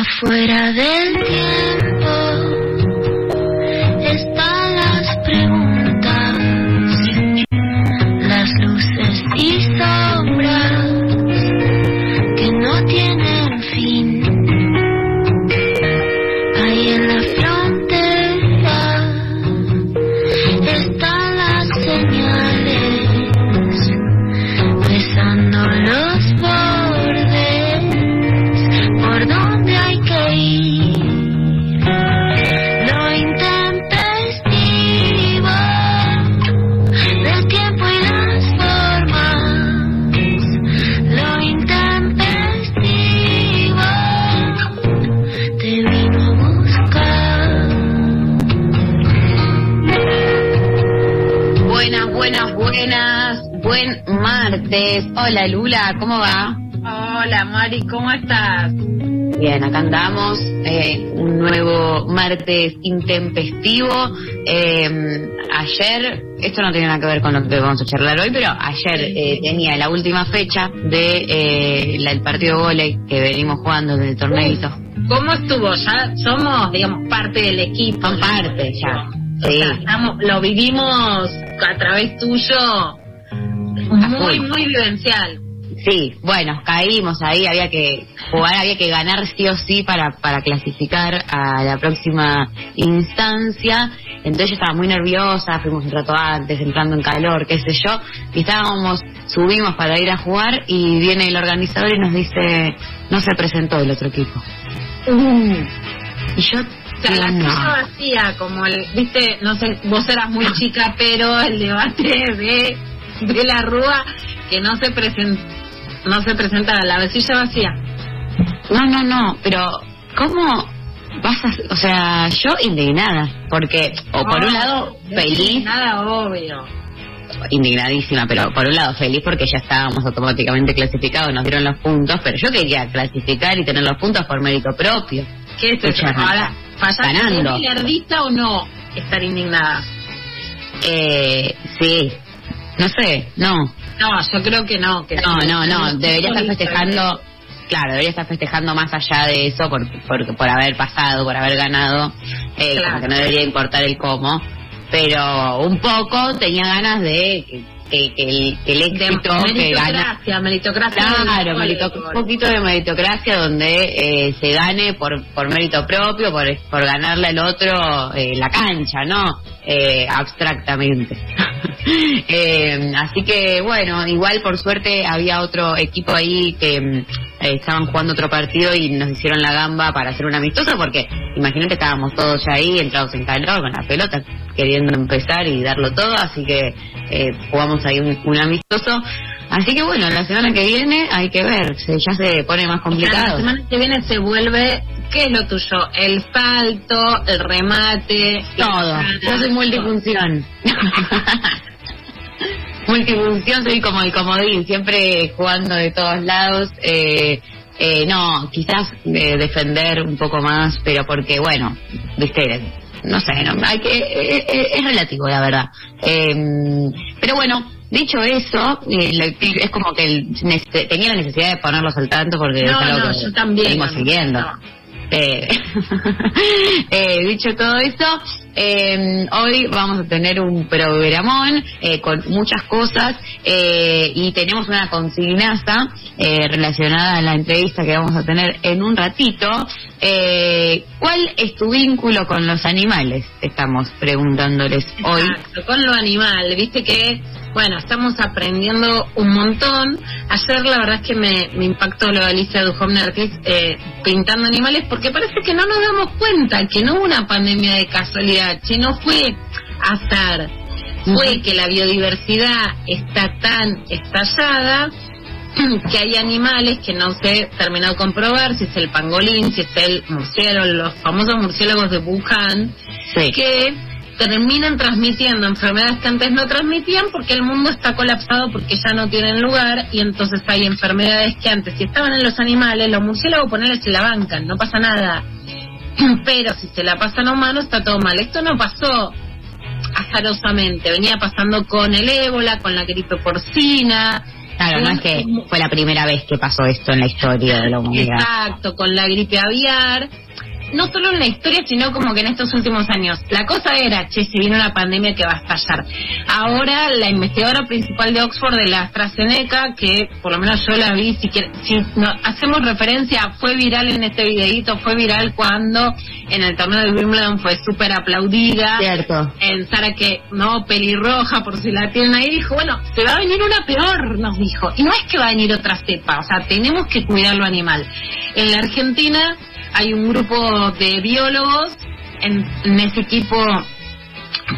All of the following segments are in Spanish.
Afuera del tiempo ¿cómo estás? Bien, acá andamos. eh, un nuevo martes intempestivo. Eh, ayer, esto no tiene nada que ver con lo que vamos a charlar hoy, pero ayer eh, tenía la última fecha de eh, la- el partido volei que venimos jugando del torneito. ¿Cómo estuvo? Ya somos, digamos, parte del equipo. Son parte ya. O Sí. sea, estamos- lo vivimos a través tuyo muy, muy vivencial. Sí, bueno, caímos ahí, había que jugar, había que ganar sí o sí para, para clasificar a la próxima instancia. Entonces yo estaba muy nerviosa, fuimos un rato antes, entrando en calor, qué sé yo, y estábamos, subimos para ir a jugar y viene el organizador y nos dice, no se presentó el otro equipo. Y yo, O sea, la no. vacía, como el, viste, no sé, vos eras muy chica, pero el debate de, de la Rúa, que no se presenta, no se presentaba, la silla vacía. No, no, no, pero ¿cómo vas a...? O sea, yo indignada, porque, o por un lado, feliz, Nada obvio. indignadísima, pero por un lado feliz porque ya estábamos automáticamente clasificados, nos dieron los puntos, pero yo quería clasificar y tener los puntos por mérito propio. ¿Qué es eso? Ahora, ¿fallaste Ganando. billardista o no estar indignada? Eh, sí, no sé, no, No, yo creo que no. Que no, no, no, debería estar festejando, claro, debería estar festejando más allá de eso por, por, por haber pasado, por haber ganado, eh, Claro. como que no debería importar el cómo, pero un poco tenía ganas de que, que, que el, que el De éxito que gana meritocracia, meritocracia. Claro, del merito- fútbol. un poquito de meritocracia donde eh, se gane por, por mérito propio, por, por ganarle al otro eh, la cancha, ¿no? Eh, abstractamente. Eh, así que bueno, igual por suerte había otro equipo ahí que mm, eh, estaban jugando otro partido y nos hicieron la gamba para hacer un amistoso porque imagínate estábamos todos ya ahí entrados en calor con la pelota queriendo empezar y darlo todo, así que eh, jugamos ahí un, un amistoso. Así que bueno, la semana que viene hay que ver, se, ya se pone más O sea, la complicado. semana que viene se vuelve, ¿qué es lo tuyo? El salto, el remate. Todo, yo soy multifunción. multifunción, soy como el comodín, siempre jugando de todos lados. Eh, eh, no, quizás eh, defender un poco más, pero porque, bueno, viste, no sé, no, hay que, eh, eh, es relativo, la verdad. Eh, pero bueno, dicho eso, es como que el- tenía la necesidad de ponerlos al tanto porque No, es algo no, que yo también. venimos siguiendo. No. Eh, eh, dicho todo eso, eh, hoy vamos a tener un programón eh, con muchas cosas y tenemos una consignaza relacionada a la entrevista que vamos a tener en un ratito. ¿Cuál es tu vínculo con los animales? Estamos preguntándoles hoy. Exacto, con lo animal, viste que, bueno, estamos aprendiendo un montón. Ayer la verdad es que me, me impactó lo de Alicia Duhovne Ortiz eh, pintando animales porque parece que no nos damos cuenta que no hubo una pandemia de casualidad, que no fue azar, fue que la biodiversidad está tan estallada que hay animales que no se terminó de comprobar si es el pangolín, si es el murciélago, los famosos murciélagos de Wuhan, Sí. que terminan transmitiendo enfermedades que antes no transmitían porque el mundo está colapsado porque ya no tienen lugar y entonces hay enfermedades que antes si estaban en los animales, los murciélagos ponerles se la bancan, no pasa nada. Pero si se la pasan a humanos está todo mal. Esto no pasó azarosamente, venía pasando con el ébola, con la gripe porcina, Claro, no es que fue la primera vez que pasó esto en la historia de la humanidad. Exacto, con la gripe aviar. No solo en la historia, sino como que en estos últimos años. La cosa era, che, si viene una pandemia que va a estallar. Ahora, la investigadora principal de Oxford de la AstraZeneca, que por lo menos yo la vi, si, quiere- si no- hacemos referencia, fue viral en este videíto, fue viral cuando en el torneo de Wimbledon fue súper aplaudida Cierto. en Sara que no pelirroja por si la tienen ahí dijo bueno se va a venir una peor nos dijo y no es que va a venir otra cepa o sea tenemos que cuidar lo animal en la Argentina hay un grupo de biólogos en, en ese equipo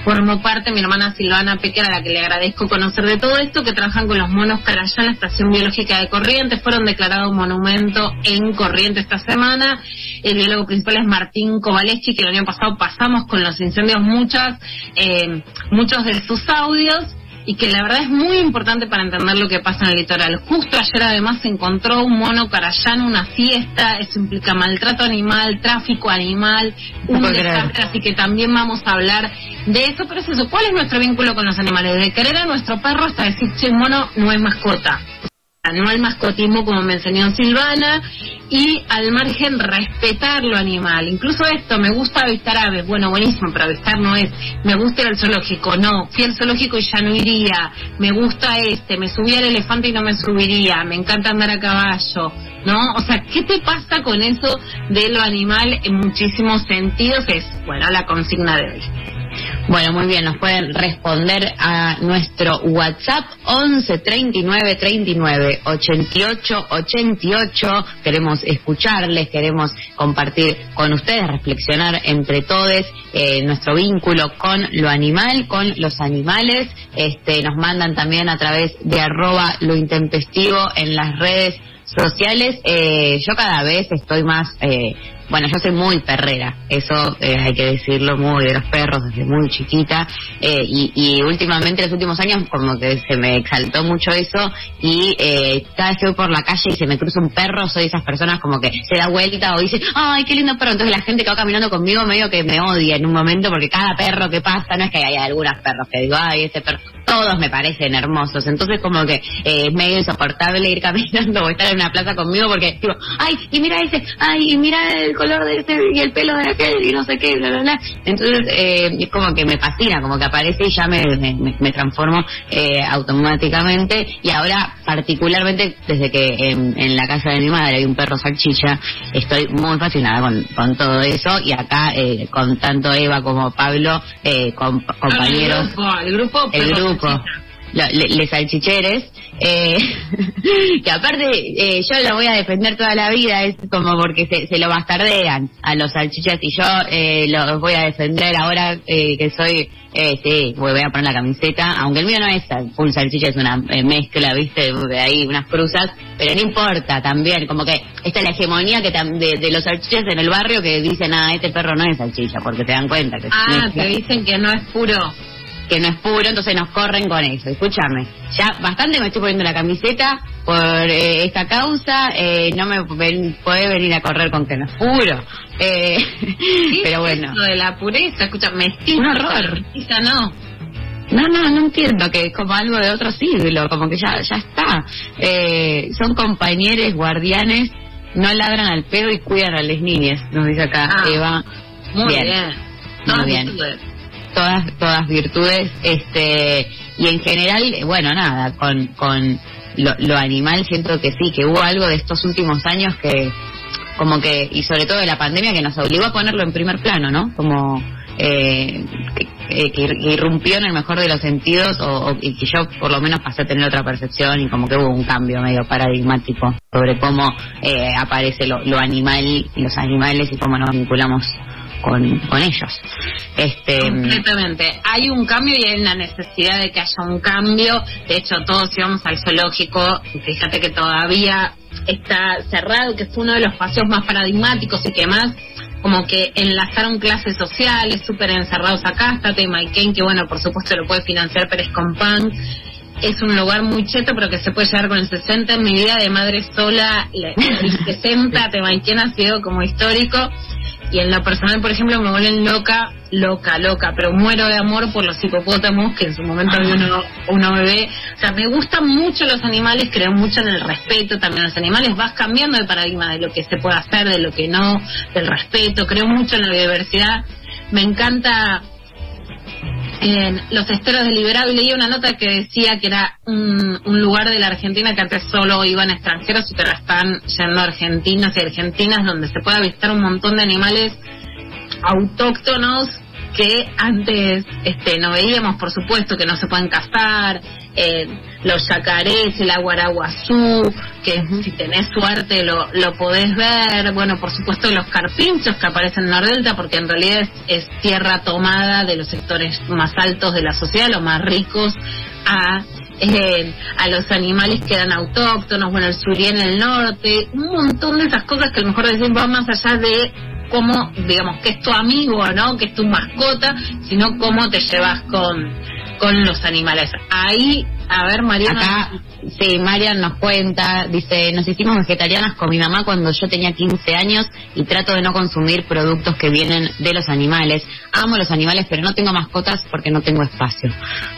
formó parte mi hermana Silvana Pequera, a la que le agradezco conocer de todo esto, que trabajan con los monos carayá en la Estación Biológica de Corrientes, fueron declarados monumento en Corrientes esta semana. El biólogo principal es Martín Kovaleschi, que el año pasado pasamos con los incendios muchas, eh, muchos de sus audios y que la verdad es muy importante para entender lo que pasa en el litoral. Justo ayer además se encontró un mono carayá en una fiesta, eso implica maltrato animal, tráfico animal, No un creer. desastre, así que también vamos a hablar de eso, pero es eso, ¿cuál es nuestro vínculo con los animales? De querer a nuestro perro hasta decir, che, mono no es mascota. No al mascotismo como me enseñó Silvana y al margen respetar lo animal. Incluso esto, me gusta avistar aves. Bueno, buenísimo, pero avistar no es. Me gusta ir al zoológico. No, fui al zoológico y ya no iría. Me gusta este, me subí al elefante y no me subiría. Me encanta andar a caballo. ¿No? O sea, ¿qué te pasa con eso de lo animal en muchísimos sentidos? Es, bueno, la consigna de hoy. Bueno, muy bien, nos pueden responder a nuestro WhatsApp 11 39 39 88 88. Queremos escucharles, queremos compartir con ustedes, reflexionar entre todos eh, nuestro vínculo con lo animal, con los animales. Este, nos mandan también a través de arroba lo intempestivo en las redes sociales. Eh, yo cada vez estoy más eh, bueno, yo soy muy perrera, eso eh, hay que decirlo, muy de los perros desde muy chiquita, eh, y, últimamente, en los últimos años, como que se me exaltó mucho eso, y eh, cada vez que voy por la calle y se me cruza un perro, soy de esas personas como que se da vuelta o dice, ay, qué lindo perro, entonces la gente que va caminando conmigo medio que me odia en un momento, porque cada perro que pasa, no es que haya algunos perros que digo, ay, ese perro, todos me parecen hermosos, entonces como que eh, es medio insoportable ir caminando o estar en una plaza conmigo, porque digo, ay, y mira ese, ay, y mira el color de ese y el pelo de aquel y no sé qué, bla, bla, bla. Entonces eh, es como que me fascina, como que aparece y ya me, me, me transformo eh, automáticamente. Y ahora, particularmente desde que en, en la casa de mi madre hay un perro salchicha, estoy muy fascinada con, con todo eso. Y acá, eh, con tanto Eva como Pablo, eh, com- compañeros El grupo, el grupo. el pero grupo, salchicha. lo- le, salchicheres, eh, que aparte eh, yo lo voy a defender toda la vida, es como porque se, se lo bastardean a los salchichas y yo eh, los voy a defender ahora eh, que soy, eh, sí, voy a poner la camiseta, aunque el mío no es full salchicha, es una eh, mezcla, viste, de ahí unas cruzas, pero no importa también, como que esta es la hegemonía que de, de los salchichas en el barrio que dicen, ah, este perro no es salchicha, porque te dan cuenta que es Ah, te dicen que no es puro. Que no es puro, entonces nos corren con eso. Escúchame, ya bastante me estoy poniendo la camiseta por eh, esta causa, eh, no me ven, puede venir a correr con que no es puro. Eh, ¿Qué pero es bueno, Lo de la pureza, escucha, mestiza. Un horror. Mestiza no. no, no, no entiendo que es como algo de otro siglo, como que ya, ya está. Eh, son compañeros, guardianes, no ladran al pedo y cuidan a las niñas, nos dice acá Ah, Eva. Muy bien. Bien. Todas bien. Todas todas virtudes este y en general bueno nada con con lo, lo animal siento que sí que hubo algo de estos últimos años que como que y sobre todo de la pandemia que nos obligó a ponerlo en primer plano no como eh, que, que- irrumpió en el mejor de los sentidos o, o- y que yo por lo menos pasé a tener otra percepción y como que hubo un cambio medio paradigmático sobre cómo eh, aparece lo, lo animal y los animales y cómo nos vinculamos con, con ellos. Este, Completamente. Hay un cambio y hay una necesidad de que haya un cambio. De hecho, todos íbamos al zoológico. Fíjate que todavía está cerrado, que fue uno de los paseos más paradigmáticos y que más como que enlazaron clases sociales, súper encerrados acá. Está Tema Ken, que bueno, por supuesto lo puede financiar Pérez Compán. es un lugar muy cheto, pero que se puede llegar con el 60. En mi vida de madre sola, la- el 60, Temanquén ha sido como histórico. Y en lo personal, por ejemplo, me vuelven loca, loca, loca, pero muero de amor por los hipopótamos, que en su momento había uno, uno bebé. O sea, me gustan mucho los animales, creo mucho en el respeto también a los animales. Vas cambiando de paradigma de lo que se puede hacer, de lo que no, del respeto. Creo mucho en la biodiversidad. Me encanta en los esteros de Liberado y leí una nota que decía que era un, un lugar de la Argentina que antes solo iban extranjeros y que ahora están yendo argentinos y argentinas donde se puede avistar un montón de animales autóctonos que antes este, no veíamos, por supuesto, que no se pueden cazar, eh, los yacarés, el aguaraguazú, que si tenés suerte lo, lo podés ver, bueno, por supuesto los carpinchos que aparecen en Nordelta, porque en realidad es, es tierra tomada de los sectores más altos de la sociedad, los más ricos, a eh, a los animales que eran autóctonos, bueno, el surí en el norte, un montón de esas cosas que a lo mejor decir va más allá de cómo, digamos, que es tu amigo, ¿no? Que es tu mascota, sino cómo te llevas con, con los animales. Ahí, a ver, Mariana. Acá, sí, Marian nos cuenta, dice, nos hicimos vegetarianas con mi mamá cuando yo tenía 15 años y trato de no consumir productos que vienen de los animales. Amo los animales, pero no tengo mascotas porque no tengo espacio.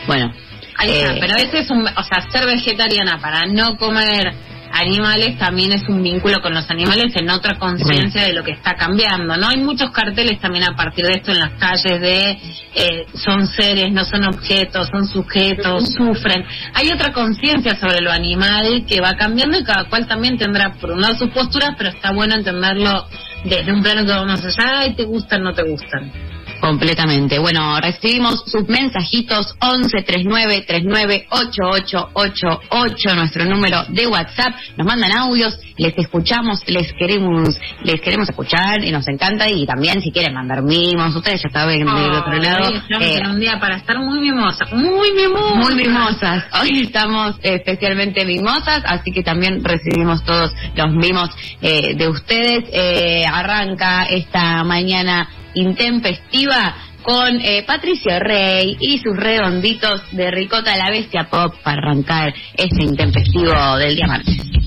Bueno. Ahí está, eh, pero ese es un, o sea, ser vegetariana para no comer animales también es un vínculo con los animales en otra conciencia de lo que está cambiando, ¿no? Hay muchos carteles también a partir de esto en las calles de eh, son seres, no son objetos, son sujetos, sufren. Hay otra conciencia sobre lo animal que va cambiando y cada cual también tendrá por un lado sus posturas, pero está bueno entenderlo desde un plano que va más allá y te gustan, no te gustan. Completamente. Bueno, recibimos sus mensajitos 11 39 39 8888, nuestro número de WhatsApp. Nos mandan audios, les escuchamos, les queremos, les queremos escuchar y nos encanta. Y también si quieren mandar mimos, ustedes ya saben del otro lado. Eh, en un día para estar muy mimosa, muy mimosa. muy mimosas. Hoy estamos especialmente mimosas, así que también recibimos todos los mimos eh, de ustedes. Eh, arranca esta mañana intempestiva con eh, Patricio Rey y sus redonditos de ricota la bestia pop para arrancar este intempestivo del día martes.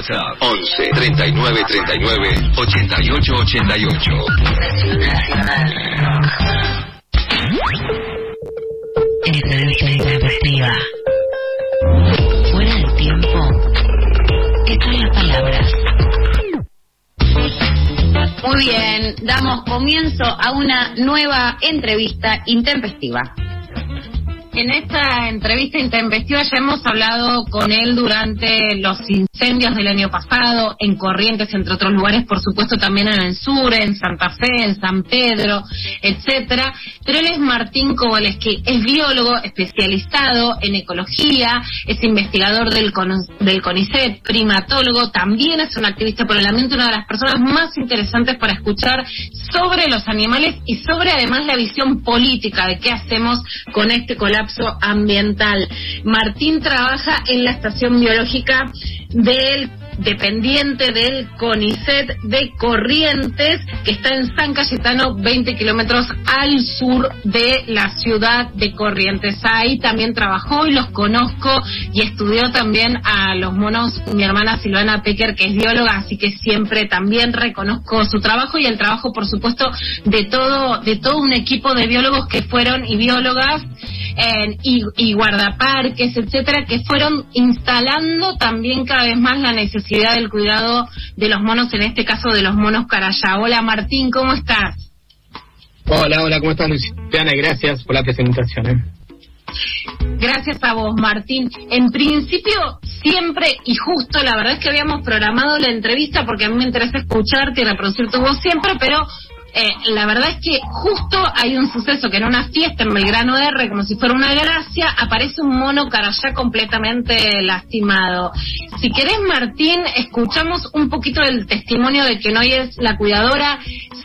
WhatsApp 11 39 39 88 88. Entrevista intempestiva. Fuera del tiempo. Están las palabras. Muy bien, damos comienzo a una nueva entrevista intempestiva. En esta entrevista intempestiva ya hemos hablado con él durante los incendios del año pasado, en Corrientes, entre otros lugares, por supuesto también en el sur, en Santa Fe, en San Pedro, etcétera. Pero él es Martín Koboleski, es biólogo especializado en ecología, es investigador del, cono- del CONICET, primatólogo, también es un activista por el ambiente, una de las personas más interesantes para escuchar sobre los animales y sobre además la visión política de qué hacemos con este colapso ambiental. Martín trabaja en la estación biológica del dependiente del CONICET de Corrientes, que está en San Cayetano, 20 kilómetros al sur de la ciudad de Corrientes. Ahí también trabajó y los conozco y estudió también a los monos mi hermana Silvana Pecker, que es bióloga, así que siempre también reconozco su trabajo y el trabajo, por supuesto, de todo, de todo un equipo de biólogos que fueron y biólogas eh, y, y guardaparques, etcétera, que fueron instalando también cada vez más la necesidad del cuidado de los monos, en este caso de los monos carayá. Hola Martín, ¿cómo estás? Hola, hola, ¿cómo estás Luciana? Gracias por la presentación. ¿eh? Gracias a vos, Martín. En principio, siempre y justo, la verdad es que habíamos programado la entrevista porque a mí me interesa escucharte y reproducir tu voz siempre, pero eh, la verdad es que justo hay un suceso que en una fiesta en Belgrano R, como si fuera una gracia, aparece un mono carayá completamente lastimado. Si querés, Martín, escuchamos un poquito del testimonio de que hoy es la cuidadora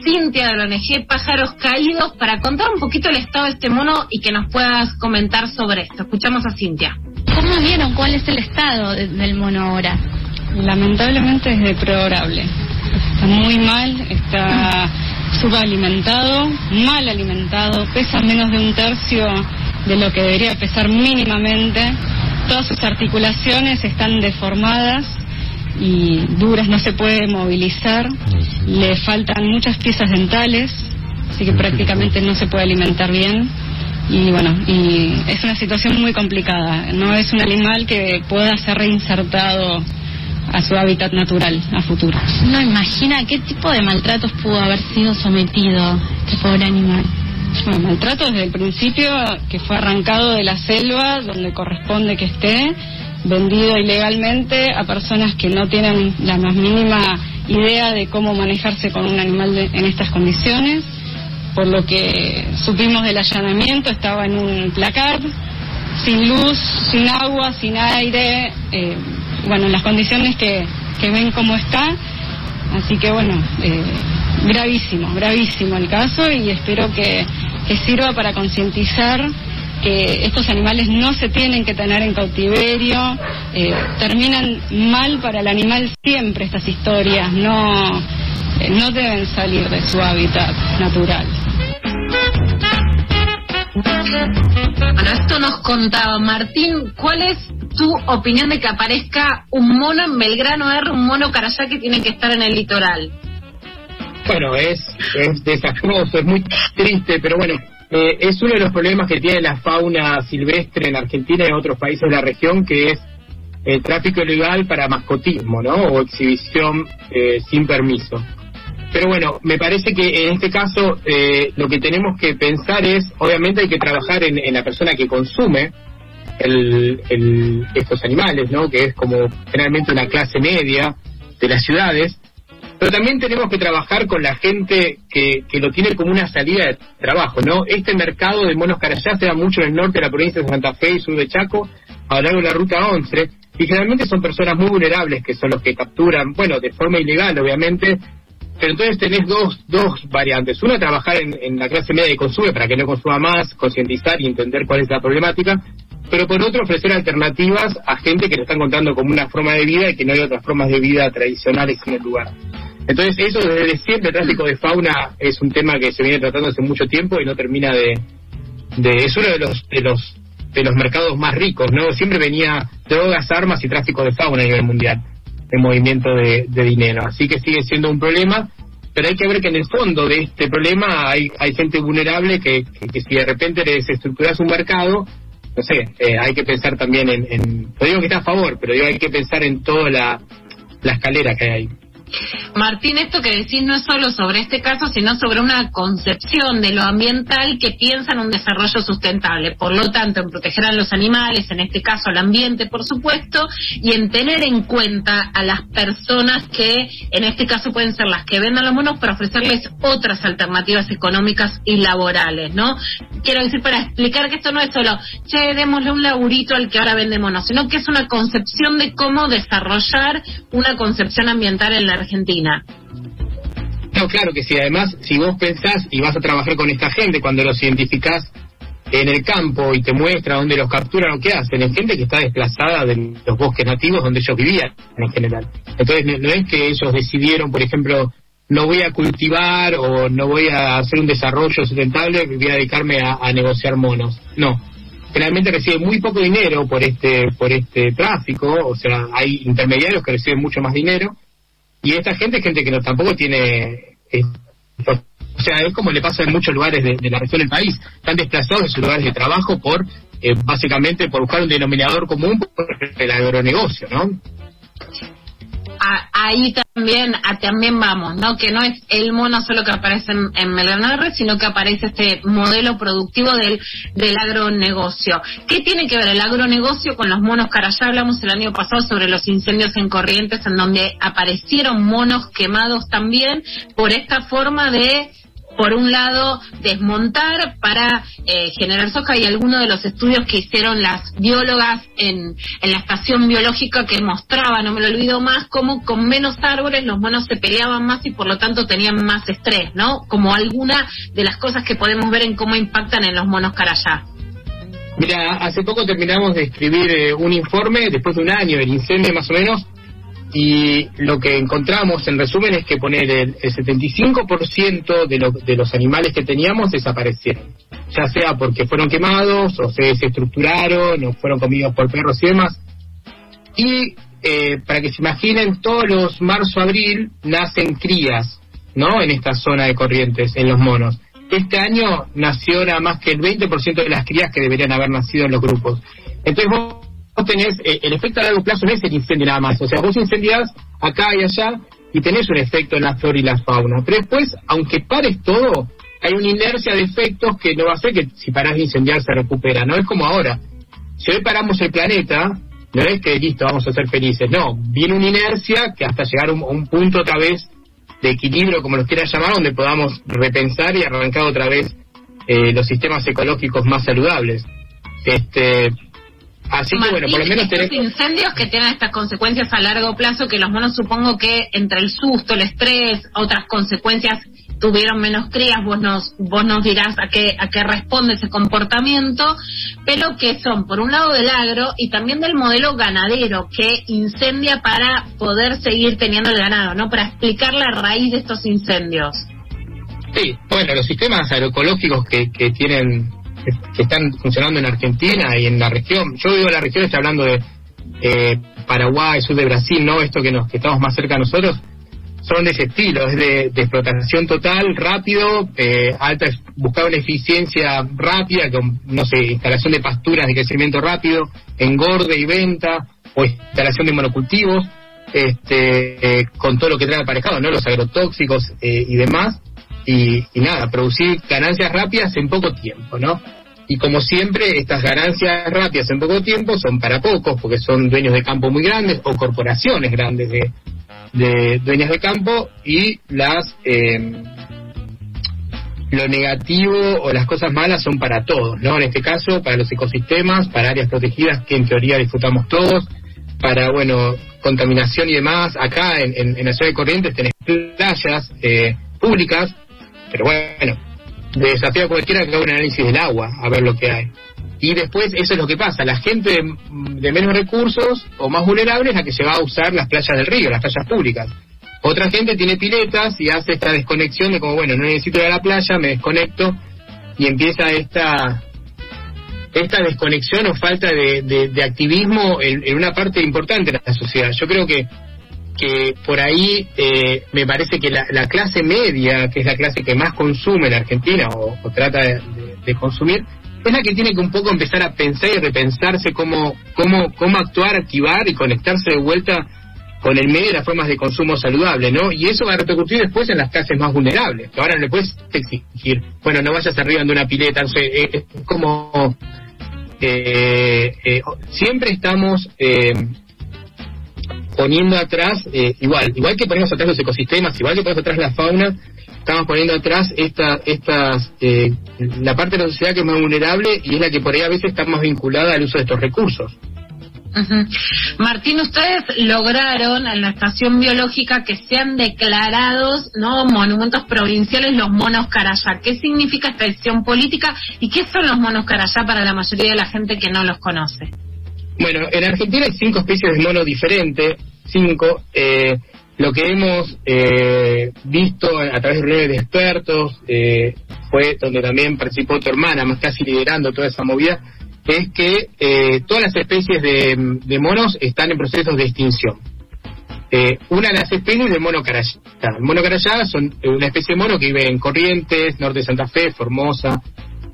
Cintia de la ONG Pájaros Caídos para contar un poquito el estado de este mono y que nos puedas comentar sobre esto. Escuchamos a Cintia. ¿Cómo vieron cuál es el estado de- del mono ahora? Lamentablemente es deplorable. Está muy mal, está subalimentado, mal alimentado, pesa menos de un tercio de lo que debería pesar mínimamente. Todas sus articulaciones están deformadas y duras, no se puede movilizar. Le faltan muchas piezas dentales, así que prácticamente no se puede alimentar bien. Y bueno, y es una situación muy complicada. No es un animal que pueda ser reinsertado a su hábitat natural a futuro. Uno imagina qué tipo de maltratos pudo haber sido sometido este pobre animal. Bueno, maltrato desde el principio, que fue arrancado de la selva, donde corresponde que esté, vendido ilegalmente a personas que no tienen la más mínima idea de cómo manejarse con un animal de- en estas condiciones. Por lo que supimos del allanamiento, estaba en un placar, sin luz, sin agua, sin aire, eh, bueno, en las condiciones que, que ven cómo está. Así que bueno, eh, gravísimo, gravísimo el caso y espero que, que sirva para concientizar que estos animales no se tienen que tener en cautiverio, eh, terminan mal para el animal siempre estas historias, no, eh, no deben salir de su hábitat natural. Bueno, esto nos contaba Martín, ¿cuál es tu opinión de que aparezca un mono en Belgrano R, un mono carayá que tiene que estar en el litoral? Bueno, es, es desastroso, es muy triste, pero bueno, eh, es uno de los problemas que tiene la fauna silvestre en Argentina y en otros países de la región, que es el tráfico ilegal para mascotismo, ¿no? O exhibición eh, sin permiso. Pero bueno, me parece que en este caso eh, lo que tenemos que pensar es, obviamente hay que trabajar en, en la persona que consume el, estos animales, ¿no? Que es como generalmente una clase media de las ciudades. Pero también tenemos que trabajar con la gente que, que lo tiene como una salida de trabajo, ¿no? Este mercado de monos carayá se da mucho en el norte de la provincia de Santa Fe y sur de Chaco, a lo largo de la ruta 11, y generalmente son personas muy vulnerables que son los que capturan, bueno, de forma ilegal, obviamente, pero entonces tenés dos, dos variantes. Una, trabajar en la clase media que consume para que no consuma más, concientizar y entender cuál es la problemática. Pero por otro, ofrecer alternativas a gente que lo está encontrando como una forma de vida y que no hay otras formas de vida tradicionales en el lugar. Entonces, eso desde siempre, el tráfico de fauna es un tema que se viene tratando hace mucho tiempo y no termina de. de es uno de los, de los de los mercados más ricos, ¿no? Siempre venía drogas, armas y tráfico de fauna a nivel mundial el movimiento de, de dinero. Así que sigue siendo un problema, pero hay que ver que en el fondo de este problema hay, hay gente vulnerable que, que, que si de repente le desestructuras un mercado, no sé, eh, hay que pensar también en, en, no digo que está a favor, pero digo hay que pensar en toda la, la escalera que hay ahí. Martín, esto que decís no es solo sobre este caso, sino sobre una concepción de lo ambiental que piensa en un desarrollo sustentable. Por lo tanto, en proteger a los animales, en este caso al ambiente, por supuesto, y en tener en cuenta a las personas que, en este caso, pueden ser las que vendan los monos para ofrecerles otras alternativas económicas y laborales, ¿no? Quiero decir, para explicar que esto no es solo, che, démosle un laburito al que ahora vende monos, sino que es una concepción de cómo desarrollar una concepción ambiental en la Argentina. No, claro que sí. Además, si vos pensás y vas a trabajar con esta gente, cuando los identificás en el campo y te muestra dónde los capturan o qué hacen, es gente que está desplazada de los bosques nativos donde ellos vivían en general. Entonces, no, es que ellos decidieron, por ejemplo, no voy a cultivar o no voy a hacer un desarrollo sustentable, voy a dedicarme a, a negociar monos. No. Generalmente reciben muy poco dinero por este por este tráfico, o sea, hay intermediarios que reciben mucho más dinero y esta gente es gente que no tampoco tiene eh, o sea es como le pasa en muchos lugares de, la región del país. Están desplazados de sus lugares de trabajo por eh, básicamente por buscar un denominador común por el agronegocio no A- ahí también a, también vamos, ¿no? Que no es el mono solo que aparece en, en sino que aparece este modelo productivo del, del agronegocio. ¿Qué tiene que ver el agronegocio con los monos carayá? Hablamos el año pasado sobre los incendios en Corrientes, en donde aparecieron monos quemados también por esta forma de por un lado, desmontar para eh, generar soja y algunos de los estudios que hicieron las biólogas en, en la estación biológica que mostraba, no me lo olvido más, cómo con menos árboles los monos se peleaban más y por lo tanto tenían más estrés, ¿no? Como alguna de las cosas que podemos ver en cómo impactan en los monos carayá. Mira, hace poco terminamos de escribir eh, un informe, después de un año del incendio más o menos, y lo que encontramos en resumen es que poner el, el 75% de, lo- de los animales que teníamos desaparecieron, ya sea porque fueron quemados o se desestructuraron o fueron comidos por perros y demás. Y eh, para que se imaginen, todos los marzo-abril nacen crías, ¿no? En esta zona de corrientes, en los monos. Este año nació nada más que el 20% de las crías que deberían haber nacido en los grupos. Entonces vos vos tenés, eh, el efecto a largo plazo no es el incendio nada más, o sea, vos incendiás acá y allá y tenés un efecto en la flora y la fauna. Pero después, aunque pares todo, hay una inercia de efectos que no va a hacer que si parás de incendiar se recupera, no es como ahora. Si hoy paramos el planeta, no es que listo, vamos a ser felices, no, viene una inercia que hasta llegar a un, a un punto otra vez de equilibrio, como los quieras llamar, donde podamos repensar y arrancar otra vez eh, los sistemas ecológicos más saludables. Este, así que bueno, por lo menos estos incendios que tienen estas consecuencias a largo plazo, que los monos supongo que entre el susto, el estrés, otras consecuencias tuvieron menos crías, vos nos, vos nos dirás a qué, a qué responde ese comportamiento, pero que son por un lado del agro y también del modelo ganadero que incendia para poder seguir teniendo el ganado, ¿no? Para explicar la raíz de estos incendios. Sí, bueno, los sistemas agroecológicos que, que tienen, que están funcionando en Argentina y en la región, yo digo la región, estoy hablando de eh, Paraguay, sur de Brasil, ¿no? Esto que nos que estamos más cerca de nosotros, son de ese estilo, es de, de explotación total, rápido, eh, alta, buscar una eficiencia rápida, con, no sé, instalación de pasturas de crecimiento rápido, engorde y venta, o instalación de monocultivos, este, eh, con todo lo que trae aparejado, ¿no? Los agrotóxicos eh, y demás, y, y nada, producir ganancias rápidas en poco tiempo, ¿no? Y como siempre, estas ganancias rápidas en poco tiempo son para pocos, porque son dueños de campo muy grandes o corporaciones grandes de, de dueñas de campo y las eh, lo negativo o las cosas malas son para todos, ¿no? En este caso, para los ecosistemas, para áreas protegidas que en teoría disfrutamos todos, para, bueno, contaminación y demás. Acá en, en, la ciudad de Corrientes tenés playas eh, públicas, pero bueno, desafío a cualquiera que haga un análisis del agua, a ver lo que hay. Y después eso es lo que pasa, la gente de, menos recursos o más vulnerable es la que se va a usar las playas del río, las playas públicas. Otra gente tiene piletas y hace esta desconexión de como, bueno, no necesito ir a la playa, me desconecto y empieza esta esta desconexión o falta de, de, activismo en, una parte importante de la sociedad. Yo creo que que por ahí eh, me parece que la, la, clase media, que es la clase que más consume en Argentina o, trata de, de, consumir, es la que tiene que un poco empezar a pensar y repensarse cómo, cómo, cómo actuar, activar y conectarse de vuelta con el medio y las formas de consumo saludable, ¿no? Y eso va a repercutir después en las clases más vulnerables, ahora no le puedes exigir, bueno, no vayas arriba de una pileta, no sé, es, es como... Eh, eh, siempre estamos eh, poniendo atrás, eh, igual, igual que ponemos atrás los ecosistemas, igual que ponemos atrás la fauna, estamos poniendo atrás esta, estas, eh, la parte de la sociedad que es más vulnerable y es la que por ahí a veces está más vinculada al uso de estos recursos. Martín, ustedes lograron en la estación biológica que sean declarados no monumentos provinciales los monos carayá. ¿Qué significa esta decisión política y qué son los monos carayá para la mayoría de la gente que no los conoce? Bueno, en Argentina hay cinco especies de mono diferentes, cinco. Eh, lo que hemos eh, visto a través de reuniones de expertos, eh, fue donde también participó tu hermana, más casi liderando toda esa movida, es que eh, todas las especies de, monos están en procesos de extinción. Eh, una de las especies es el mono carayá. El mono carayá son una especie de mono que vive en Corrientes, norte de Santa Fe, Formosa,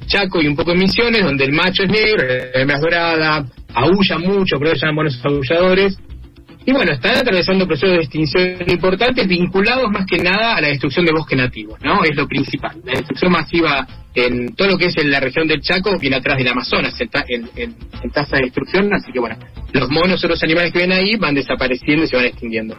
Chaco y un poco en Misiones, donde el macho es negro, la hembra es dorada, aúlla mucho, que se llaman monos aulladores. Y bueno, están atravesando procesos de extinción importantes vinculados más que nada a la destrucción de bosques nativos, ¿no? Es lo principal. La destrucción masiva en todo lo que es en la región del Chaco viene atrás del Amazonas en, en, en, en tasa de destrucción, así que bueno, los monos o los animales que ven ahí van desapareciendo y se van extinguiendo.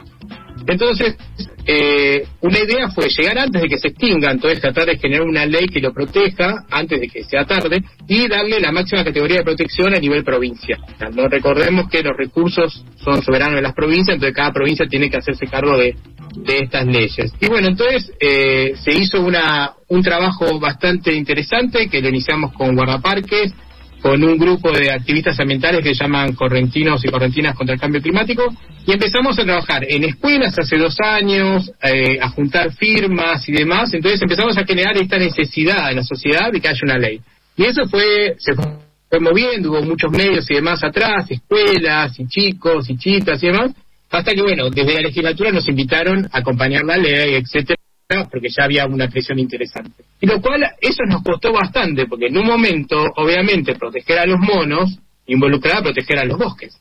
Entonces, eh, una idea fue llegar antes de que se extingan, entonces tratar de generar una ley que lo proteja antes de que sea tarde y darle la máxima categoría de protección a nivel provincial. No recordemos que los recursos son soberanos de las provincias, entonces cada provincia tiene que hacerse cargo de, de estas leyes. Y bueno, entonces eh, se hizo una, un trabajo bastante interesante que lo iniciamos con guardaparques, con un grupo de activistas ambientales que se llaman correntinos y correntinas contra el cambio climático y empezamos a trabajar en escuelas hace dos años, eh, a juntar firmas y demás, entonces empezamos a generar esta necesidad en la sociedad de que haya una ley. Y eso fue, se fue moviendo, hubo muchos medios y demás atrás, escuelas y chicos y chicas y demás, hasta que bueno, desde la legislatura nos invitaron a acompañar la ley, etcétera porque ya había una presión interesante. Y lo cual, eso nos costó bastante, porque en un momento, obviamente, proteger a los monos involucraba proteger a los bosques.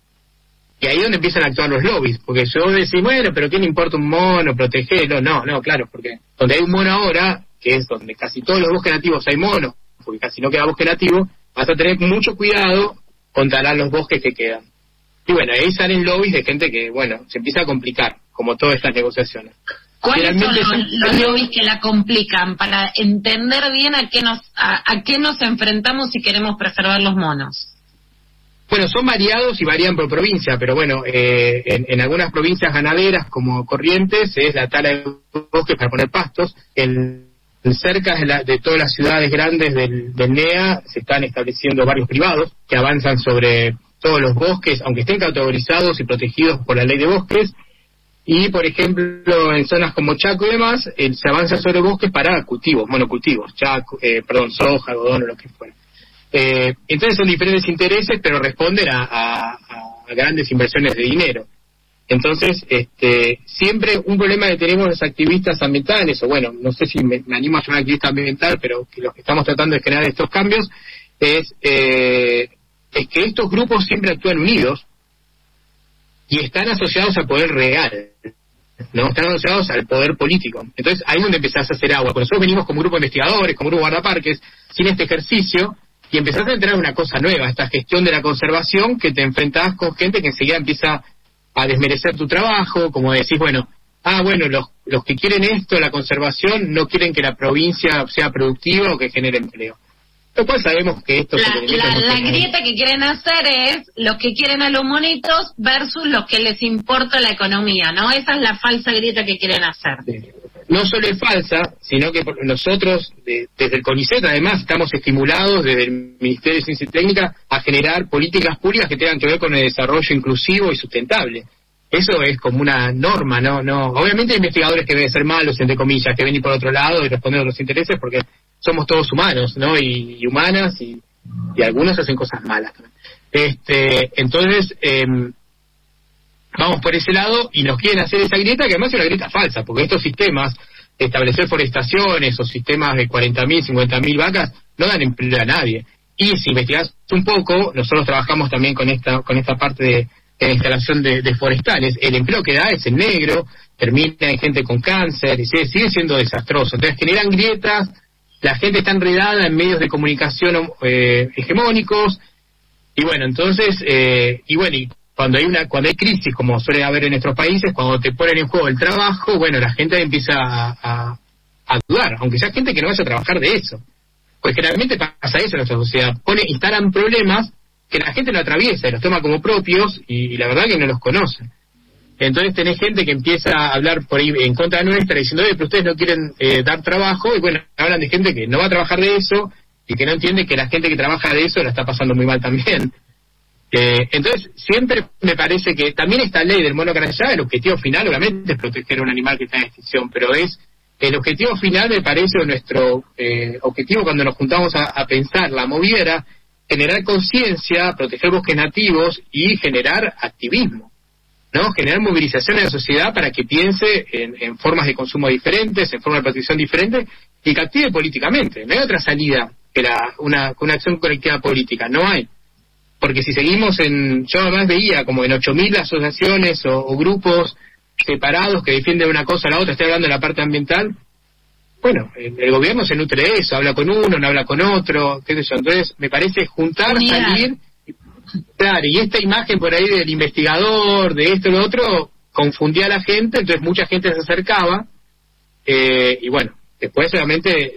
Y ahí es donde empiezan a actuar los lobbies, porque yo decís, bueno, pero ¿qué le importa un mono? Protegerlo. No, no, claro, porque donde hay un mono ahora, que es donde casi todos los bosques nativos hay monos, porque casi no queda bosque nativo, vas a tener mucho cuidado contra los bosques que quedan. Y bueno, ahí salen lobbies de gente que, bueno, se empieza a complicar, como todas estas negociaciones. ¿Cuáles son los, los lobbies que la complican para entender bien a qué nos a, a, qué nos enfrentamos si queremos preservar los monos? Bueno, son variados y varían por provincia, pero bueno, eh, en, en, algunas provincias ganaderas como Corrientes es la tala de bosques para poner pastos. En cerca de, la- de todas las ciudades grandes del, del NEA se están estableciendo barrios privados que avanzan sobre todos los bosques, aunque estén categorizados y protegidos por la ley de bosques. Y, por ejemplo, en zonas como Chaco y demás, eh, se avanza sobre bosques para cultivos, monocultivos, chaco, eh, perdón, soja, algodón o lo que fuera. Eh, entonces son diferentes intereses, pero responden a, grandes inversiones de dinero. Entonces, este, siempre un problema que tenemos los activistas ambientales, o bueno, no sé si me, me animo a llamar activista ambiental, pero que los que estamos tratando de generar estos cambios, es, eh, es que estos grupos siempre actúan unidos y están asociados al poder real, ¿no? Están asociados al poder político. Entonces, ahí es donde empezás a hacer agua. Nosotros venimos como grupo de investigadores, como grupo de guardaparques, sin este ejercicio, y empezás a entrar en una cosa nueva, esta gestión de la conservación, que te enfrentás con gente que enseguida empieza a desmerecer tu trabajo, como decís, bueno, ah, bueno, los, los que quieren esto, la conservación, no quieren que la provincia sea productiva o que genere empleo. Cual sabemos que esto La, la- la grieta que quieren hacer es los que quieren a los monitos versus los que les importa la economía, ¿no? Esa es la falsa grieta que quieren hacer. no solo es falsa, sino que nosotros, de- desde el CONICET, además, estamos estimulados desde el Ministerio de Ciencia y Técnica a generar políticas públicas que tengan que ver con el desarrollo inclusivo y sustentable. Eso es como una norma, ¿no? no Obviamente hay investigadores que deben ser malos, entre comillas, que ven ir por otro lado y responder a los intereses porque somos todos humanos, ¿no? Y, humanas y, y algunos hacen cosas malas también. Este, entonces, em, vamos por ese lado y nos quieren hacer esa grieta que además es una grieta falsa, porque estos sistemas, de establecer forestaciones o sistemas de 40.000, 50.000 vacas, no dan empleo a nadie. Y si investigás un poco, nosotros trabajamos también con esta, con esta parte de, la instalación de, forestales, el empleo que da es en negro, termina en gente con cáncer y sigue, sigue siendo desastroso. Entonces generan grietas, la gente está enredada en medios de comunicación eh, hegemónicos, y bueno, entonces, eh, y bueno, y cuando hay una cuando hay crisis, como suele haber en nuestros países, cuando te ponen en juego el trabajo, bueno, la gente empieza a, a, a dudar, aunque sea gente que no vaya a trabajar de eso. Pues generalmente pasa eso en nuestra sociedad. Pone, instalan problemas que la gente no atraviesa y los toma como propios y, y la verdad que no los conoce. Entonces tenés gente que empieza a hablar por en contra nuestra diciendo, oye, pero ustedes no quieren eh, dar trabajo y bueno, hablan de gente que no va a trabajar de eso y que no entiende que la gente que trabaja de eso la está pasando muy mal también. Eh, entonces, siempre me parece que también esta ley del mono canallada, el objetivo final obviamente es proteger a un animal que está en extinción, pero es el objetivo final me parece o nuestro eh, objetivo cuando nos juntamos a, a pensar la movida era generar conciencia, proteger bosques nativos y generar activismo. ¿No? Generar movilización en la sociedad para que piense en, en formas de consumo diferentes, en formas de protección diferentes y que active políticamente. No hay otra salida que la, una, una acción colectiva política, no hay. Porque si seguimos en, yo además veía como en 8.000 asociaciones o, o grupos separados que defienden una cosa a la otra, estoy hablando de la parte ambiental, bueno, el, gobierno se nutre de eso, habla con uno, no habla con otro, qué sé yo. Entonces, me parece juntar, Unidad. salir, claro, y esta imagen por ahí del investigador, de esto y lo otro, confundía a la gente, entonces mucha gente se acercaba, eh, y bueno, después obviamente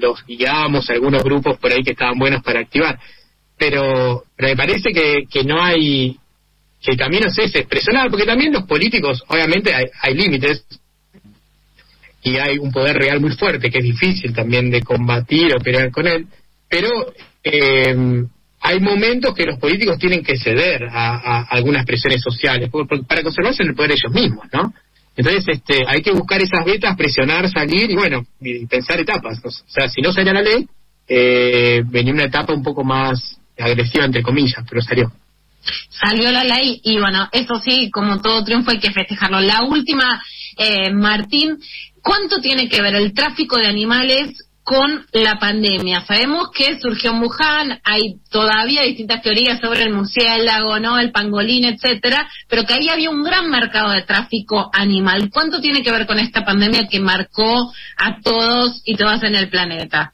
los guiábamos a algunos grupos por ahí que estaban buenos para activar. Pero, me parece que, que no hay, que el camino es ese, presionar, porque también los políticos, obviamente hay, hay límites, y hay un poder real muy fuerte que es difícil también de combatir o pelear con él, pero eh, hay momentos que los políticos tienen que ceder a, a algunas presiones sociales por- para conservarse en el poder ellos mismos, ¿no? Entonces este, hay que buscar esas vetas, presionar, salir y bueno, pensar etapas. O sea, si no salía la ley, eh, venía una etapa un poco más agresiva, entre comillas, pero salió. Salió la ley y bueno, eso sí, como todo triunfo hay que festejarlo. La última, eh, Martín, ¿cuánto tiene que ver el tráfico de animales con la pandemia? Sabemos que surgió en Wuhan, hay todavía distintas teorías sobre el murciélago, ¿no? El pangolín, etcétera, pero que ahí había un gran mercado de tráfico animal. ¿Cuánto tiene que ver con esta pandemia que marcó a todos y todas en el planeta?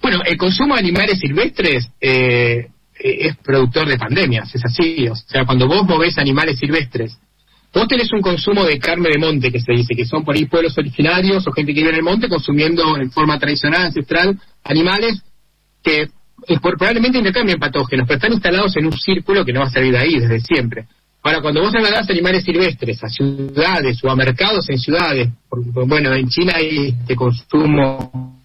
Bueno, el consumo de animales silvestres eh, eh, es productor de pandemias, es así. O sea, cuando vos movés animales silvestres, vos tenés un consumo de carne de monte, que se dice, que son por ahí pueblos originarios o gente que vive en el monte consumiendo en forma tradicional, ancestral, animales que eh, probablemente intercambian patógenos, pero están instalados en un círculo que no va a salir de ahí desde siempre. Ahora, cuando vos trasladás animales silvestres a ciudades o a mercados en ciudades, bueno, en China hay este consumo,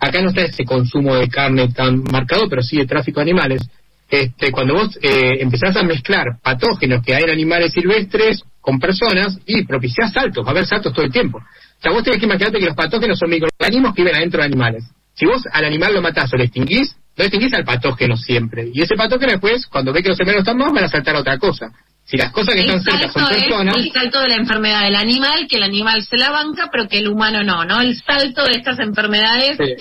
acá no está ese consumo de carne tan marcado, pero sí de tráfico de animales. Este, cuando vos eh, empezás a mezclar patógenos que hay en animales silvestres con personas y propiciás saltos, va a haber saltos todo el tiempo. O sea, vos tenés que imaginarte que los patógenos son microorganismos que viven adentro de animales. Si vos al animal lo matás o lo extinguís, lo extinguís al patógeno siempre. Y ese patógeno después, cuando ve que los semeros están más, van a saltar a otra cosa. Si las cosas que El están cerca son es personas, el salto de la enfermedad del animal, que el animal se la banca, pero que el humano no, ¿no? El salto de estas enfermedades sí.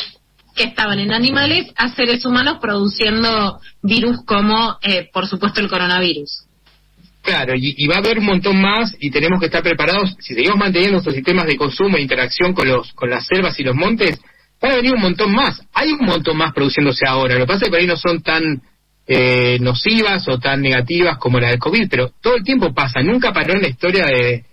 que estaban en animales a seres humanos produciendo virus como, eh, por supuesto, el coronavirus. Claro, y, va a haber un montón más y tenemos que estar preparados. Si seguimos manteniendo nuestros sistemas de consumo e interacción con los con las selvas y los montes, van a venir un montón más. Hay un montón más produciéndose ahora. Lo que pasa es que por ahí no son tan eh, nocivas o tan negativas como la del COVID, pero todo el tiempo pasa. Nunca paró en la historia de,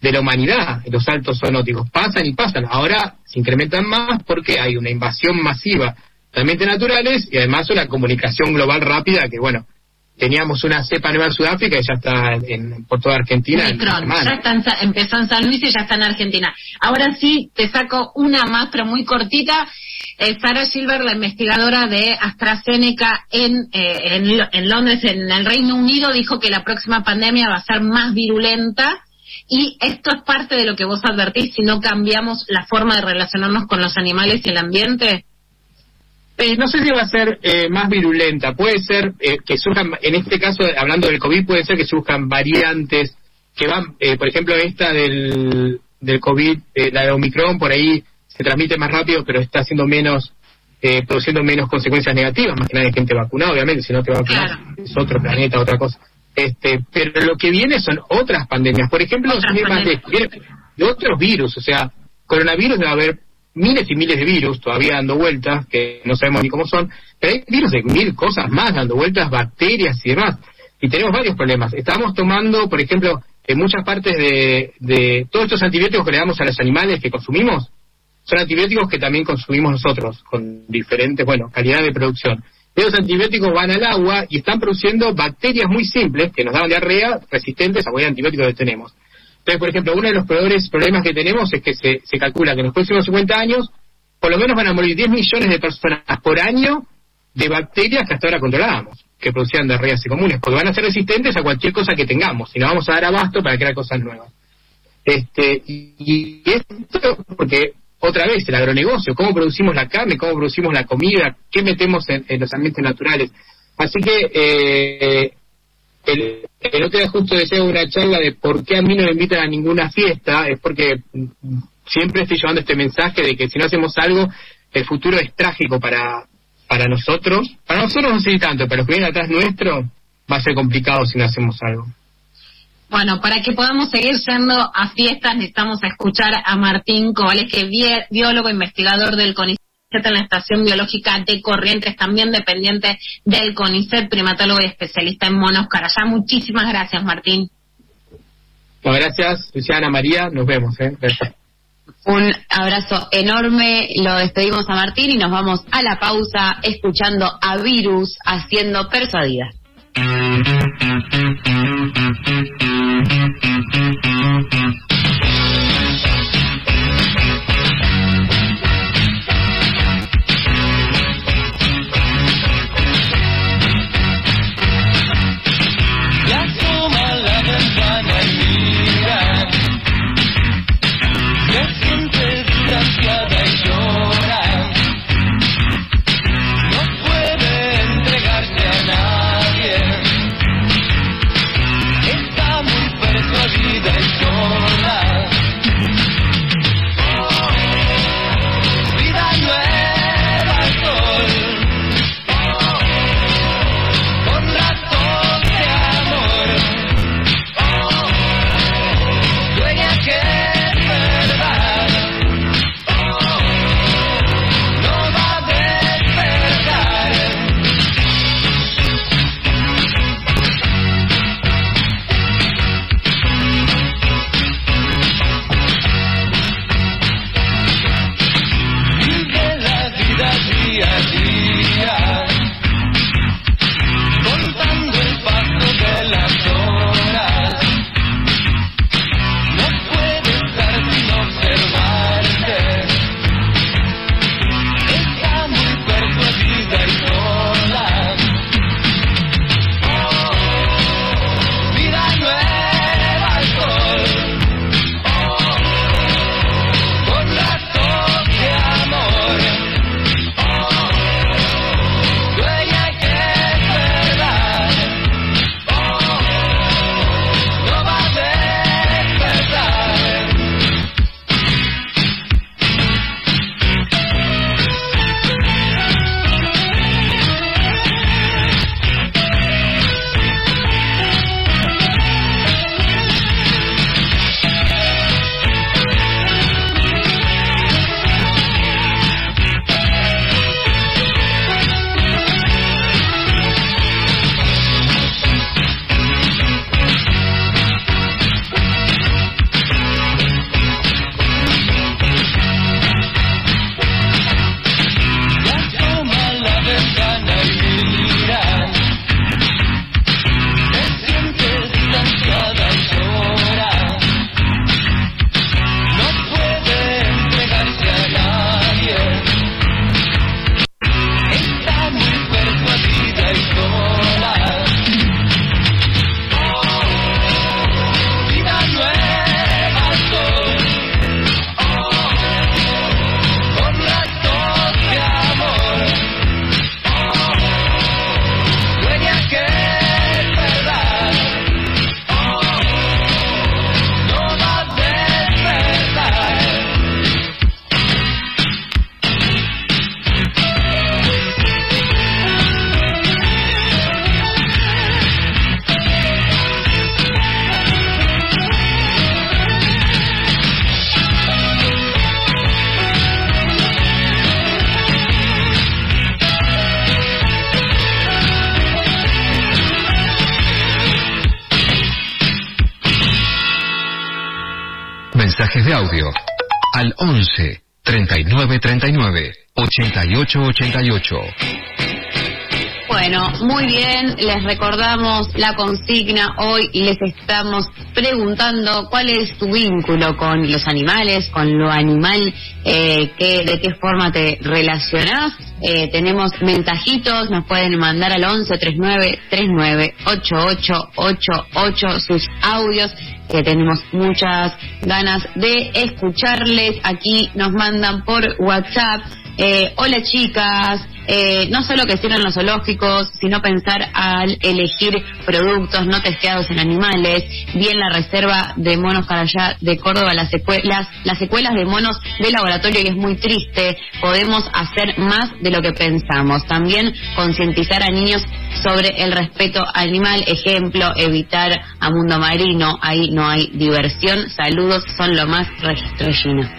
de la humanidad los saltos zoonóticos. Pasan y pasan. Ahora se incrementan más porque hay una invasión masiva de ambientes naturales y además una comunicación global rápida que, bueno, teníamos una cepa nueva en Sudáfrica y ya está en, por toda Argentina. Omicron, ya está en empezó en San Luis y ya está en Argentina. Ahora sí, te saco una más, pero muy cortita. Eh, Sarah Silver, la investigadora de AstraZeneca en, eh, en, en Londres, en el Reino Unido, dijo que la próxima pandemia va a ser más virulenta. Y esto es parte de lo que vos advertís si no cambiamos la forma de relacionarnos con los animales y el ambiente. Eh, no sé si va a ser eh, más virulenta. Puede ser eh, que surjan, en este caso, hablando del COVID, puede ser que surjan variantes que van, eh, por ejemplo, esta del, del COVID, eh, la de Omicron, por ahí se transmite más rápido, pero está haciendo menos, eh, produciendo menos consecuencias negativas, más que nada de gente vacunada, obviamente, si no te vacunas Claro. es otro planeta, otra cosa. Este, pero lo que viene son otras pandemias. Por ejemplo, Otras pandemias. de otros virus, o sea, coronavirus debe haber miles y miles de virus todavía dando vueltas, que no sabemos ni cómo son, pero hay virus de mil cosas más dando vueltas, bacterias y demás. Y tenemos varios problemas. Estamos tomando, por ejemplo, en muchas partes de, de todos estos antibióticos que le damos a los animales que consumimos, son antibióticos que también consumimos nosotros, con diferentes, bueno, calidad de producción. Esos antibióticos van al agua y están produciendo bacterias muy simples que nos dan diarrea resistentes a cualquier antibiótico que tenemos. Entonces, por ejemplo, uno de los peores problemas que tenemos es que se, calcula que en los próximos 50 años, por lo menos van a morir 10 millones de personas por año de bacterias que hasta ahora controlábamos, que producían diarreas y comunes, porque van a ser resistentes a cualquier cosa que tengamos y nos vamos a dar abasto para crear cosas nuevas. Este, y, esto porque otra vez el agronegocio, cómo producimos la carne, cómo producimos la comida, qué metemos en, en los ambientes naturales. Así que eh, el, el otro día justo decía una charla de por qué a mí no me invitan a ninguna fiesta, es porque siempre estoy llevando este mensaje de que si no hacemos algo, el futuro es trágico para, para nosotros. Para nosotros no sé si tanto, pero los que vienen atrás nuestro va a ser complicado si no hacemos algo. Bueno, para que podamos seguir yendo a fiestas, necesitamos escuchar a Martín Cobales, que es biólogo investigador del CONICET en la Estación Biológica de Corrientes, también dependiente del CONICET, primatólogo y especialista en monos carayá. Muchísimas gracias, Martín. Bueno, gracias, Luciana María, nos vemos. ¿eh? Gracias. Un abrazo enorme, lo despedimos a Martín y nos vamos a la pausa escuchando a Virus haciendo persuadida. 88 88. Bueno, muy bien, les recordamos la consigna hoy y les estamos preguntando cuál es tu vínculo con los animales, con lo animal, eh, qué- de qué forma te relacionás. Eh, tenemos mensajitos, nos pueden mandar al 11 39 39 88 88 sus audios que tenemos muchas ganas de escucharles. Aquí nos mandan por WhatsApp. Eh, hola chicas, eh, no solo que cierran los zoológicos, sino pensar al elegir productos no testeados en animales, bien la reserva de monos para allá de Córdoba, las secuelas, las secuelas de monos de laboratorio y es muy triste, podemos hacer más de lo que pensamos, también concientizar a niños sobre el respeto animal, ejemplo, evitar a mundo marino, ahí no hay diversión, saludos, son lo más Re- Regina.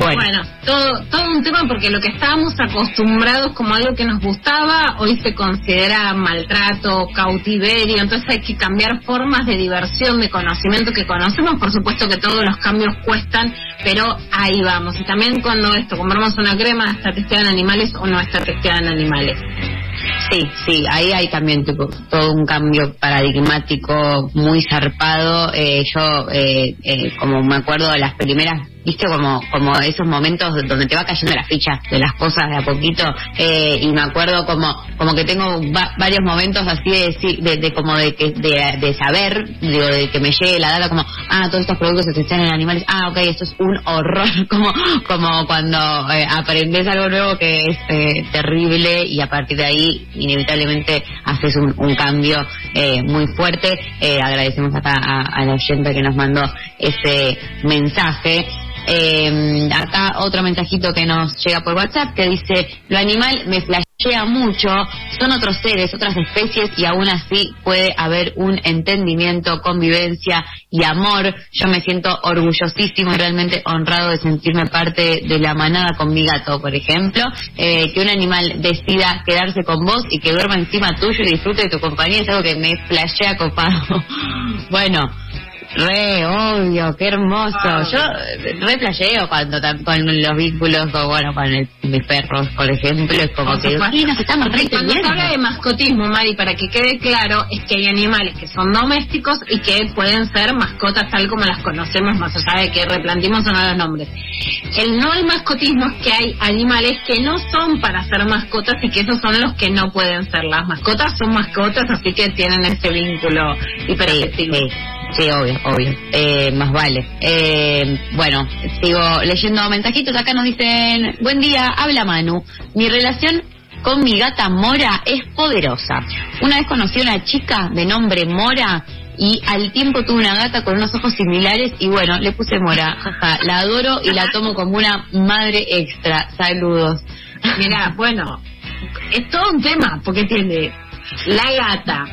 Bueno, todo, todo un tema porque lo que estábamos acostumbrados como algo que nos gustaba, hoy se considera maltrato, cautiverio, entonces hay que cambiar formas de diversión, de conocimiento que conocemos, por supuesto que todos los cambios cuestan, pero ahí vamos. Y también cuando esto, compramos una crema, está testeada en animales o no está testeada en animales. Sí, sí, ahí hay también tipo, todo un cambio paradigmático muy zarpado. Eh, yo, eh, eh, como me acuerdo de las primeras, viste, como, como esos momentos donde te va cayendo la ficha de las cosas de a poquito, eh, y me acuerdo como, como que tengo va- varios momentos así de, decir- de, de como de, que, de, saber, digo, de que me llegue la data como, ah, todos estos productos se testan en animales, ah, ok, esto es un horror, como, como cuando eh, aprendes algo nuevo que es eh, terrible y a partir de ahí inevitablemente haces un, un cambio eh, muy fuerte. Eh, agradecemos acá a, a la oyente que nos mandó ese mensaje. Eh, acá otro mensajito que nos llega por WhatsApp que dice, lo animal me flashea mucho, son otros seres, otras especies y aún así puede haber un entendimiento, convivencia y amor. Yo me siento orgullosísimo y realmente honrado de sentirme parte de la manada con mi gato, por ejemplo. Eh, que un animal decida quedarse con vos y que duerma encima tuyo y disfrute de tu compañía es algo que me flashea copado. bueno. Re, obvio, qué hermoso. Yo eh, re flasheo cuando con los vínculos, con, bueno, con el- mis perros, por ejemplo, es como que sí, nos estamos re Y Cuando se habla de mascotismo, Mari, para que quede claro, es que hay animales que son domésticos y que pueden ser mascotas tal como las conocemos, más allá de que replantimos o no los nombres. El no al mascotismo es que hay animales que no son para ser mascotas y que esos son los que no pueden ser. Las mascotas son mascotas, así que tienen ese vínculo hiperafectivo. Sí, sí, obvio, obvio. Eh, más vale. Eh, bueno, sigo leyendo mensajitos. Acá nos dicen, buen día, habla Manu. Mi relación con mi gata Mora es poderosa. Una vez conocí a una chica de nombre Mora y al tiempo tuve una gata con unos ojos similares y bueno, le puse Mora. Jaja, la adoro y la tomo como una madre extra. Saludos. Mira, bueno, es todo un tema, porque tiene la gata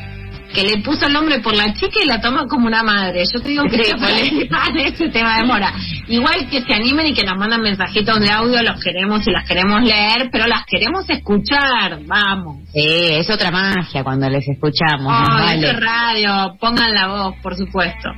que le puso el nombre por la chica y la toma como una madre. Yo te digo que Sí, en ese tema de mora. Igual que se animen y que nos mandan mensajitos de audio, los queremos y las queremos leer, pero las queremos escuchar, vamos. Sí, es otra magia cuando les escuchamos. Ay, vale. radio, pongan la voz, por supuesto.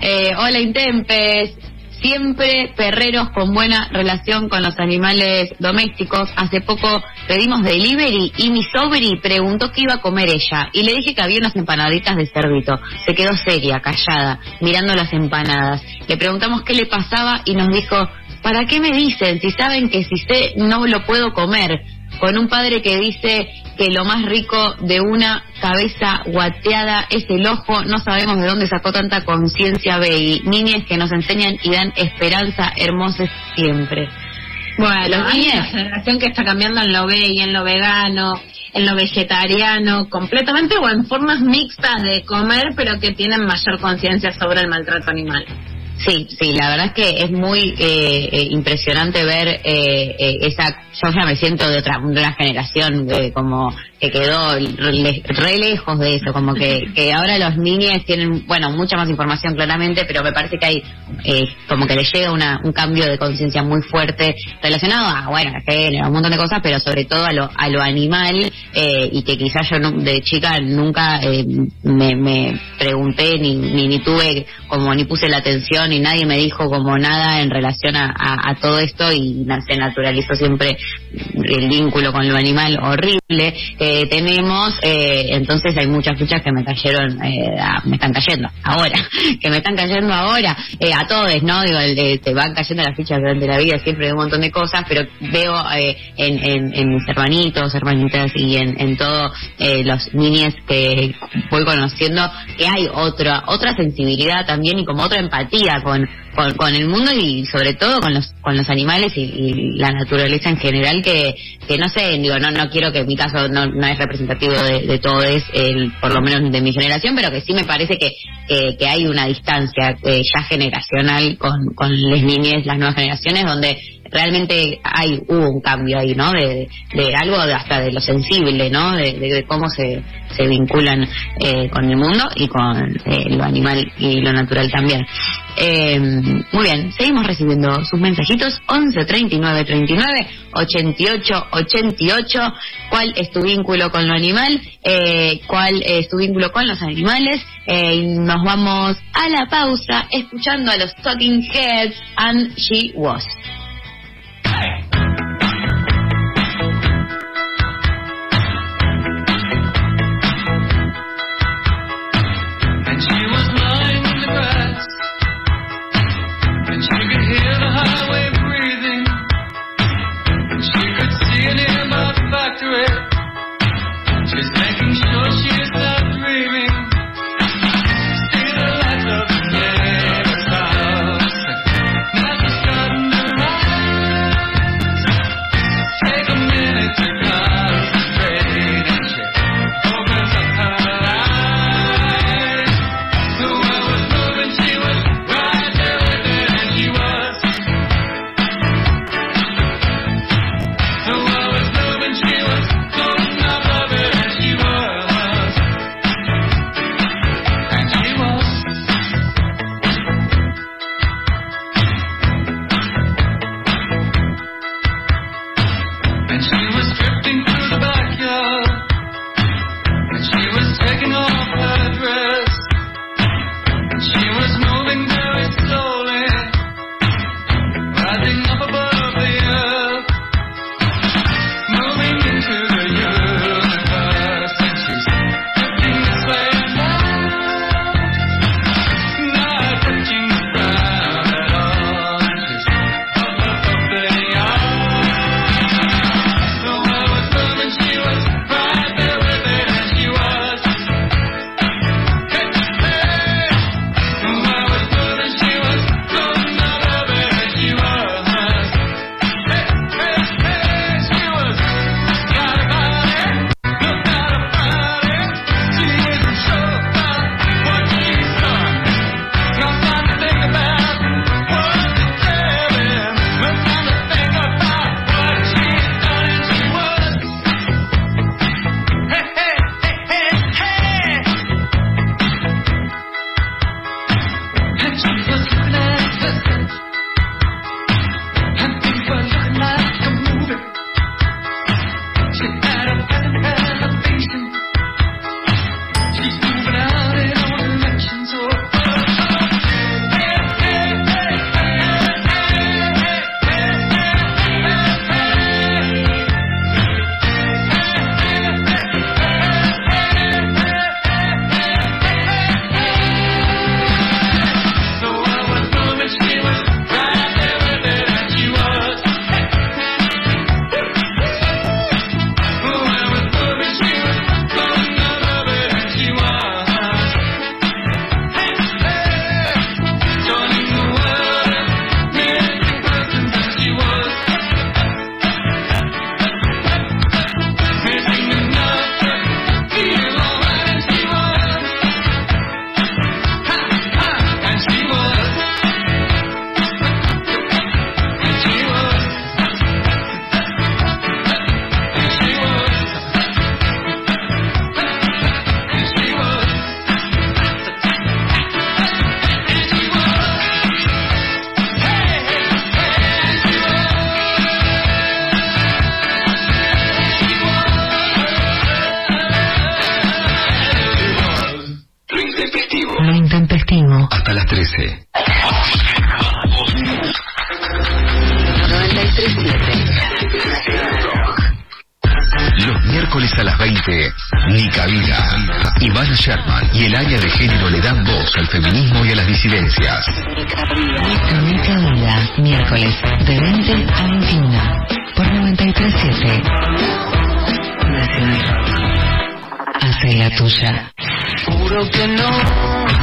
Eh, hola Intempes, siempre perreros con buena relación con los animales domésticos. Hace poco pedimos delivery y mi sobri preguntó qué iba a comer ella y le dije que había unas empanaditas de cerdito. Se quedó seria, callada, mirando las empanadas. Le preguntamos qué le pasaba y nos dijo, ¿para qué me dicen si saben que si sé no lo puedo comer? con un padre que dice que lo más rico de una cabeza guateada es el ojo, no sabemos de dónde sacó tanta conciencia Beggy, niñas que nos enseñan y dan esperanza hermosas siempre. Bueno, Los niños. una generación que está cambiando en lo ve y en lo vegano, en lo vegetariano, completamente o en formas mixtas de comer, pero que tienen mayor conciencia sobre el maltrato animal. Sí, sí, la verdad es que es muy eh, eh, impresionante ver eh, eh, esa. Yo ya me siento de otra, de una generación eh, como que quedó re, lejos de eso, como que, que ahora los niños tienen, bueno, mucha más información claramente, pero me parece que hay eh, como que les llega una, un cambio de conciencia muy fuerte relacionado a, bueno, a género, un montón de cosas, pero sobre todo a lo, a lo animal eh, y que quizás yo de chica nunca eh, me, pregunté ni, ni, ni tuve como ni puse la atención y nadie me dijo como nada en relación a, a- todo esto y se naturalizó siempre el vínculo con lo animal horrible que tenemos, eh, entonces hay muchas fichas que me cayeron, eh, me están cayendo ahora, que me están cayendo ahora, eh, a todos, ¿no? Digo, de- te van cayendo las fichas durante la vida siempre de un montón de cosas, pero veo eh, en, en, en mis hermanitos, hermanitas y en, en todos eh, los niñes que voy conociendo que hay otra otra sensibilidad también y como otra empatía con, con, con el mundo y sobre todo con los con los animales y, la naturaleza en general que, que no sé, digo, no no quiero que mi caso no, no es representativo de, de todo es el, por lo menos de mi generación, pero que sí me parece que, que, que hay una distancia eh, ya generacional con, con las niñas, las nuevas generaciones, donde realmente hay hubo un cambio ahí, ¿no? De, de algo hasta de lo sensible, ¿no? De cómo se, se vinculan eh, con el mundo y con eh, lo animal y lo natural también. Eh, muy bien, seguimos recibiendo sus mensajitos 11 39 39 88 88. ¿Cuál es tu vínculo con lo animal? Eh, ¿Cuál es tu vínculo con los animales? Eh, y nos vamos a la pausa escuchando a los Talking Heads and She Was. Área de género le dan voz al feminismo y a las disidencias. Nica Vida, miércoles de 20 a 21 por 937 Nacional. Hace la tuya. Juro que no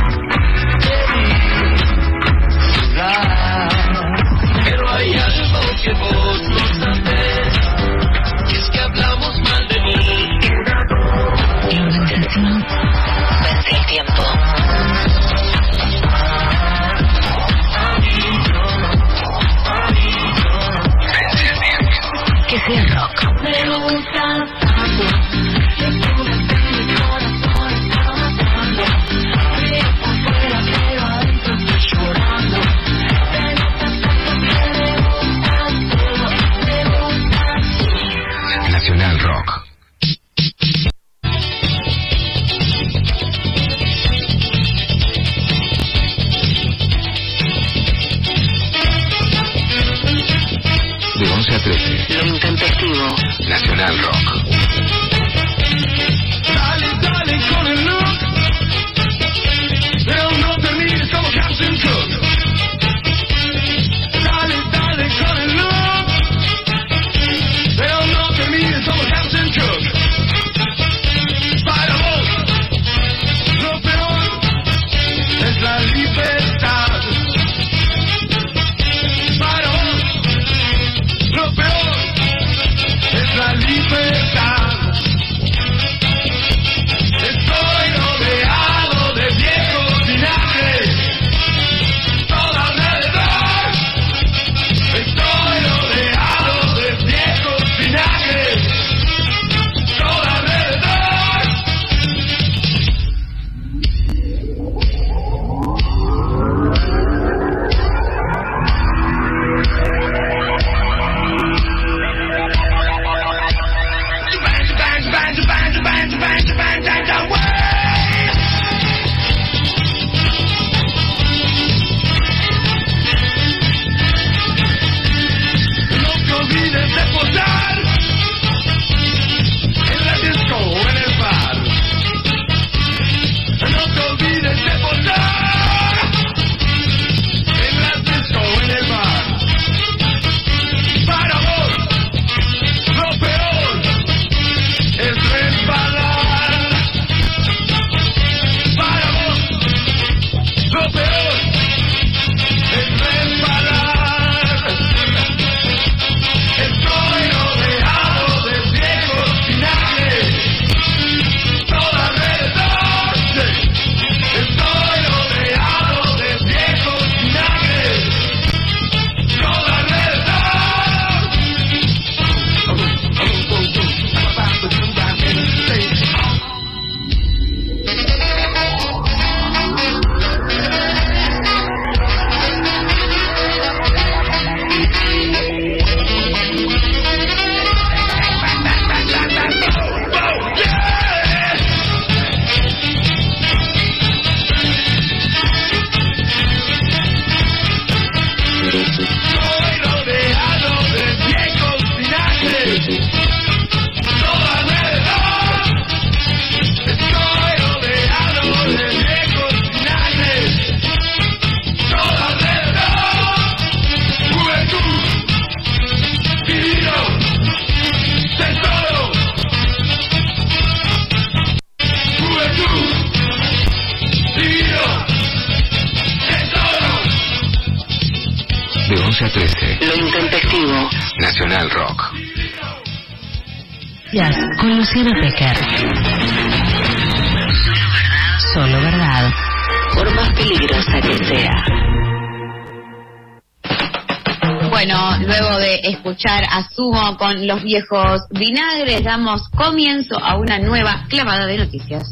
los viejos vinagres, damos comienzo a una nueva clavada de noticias.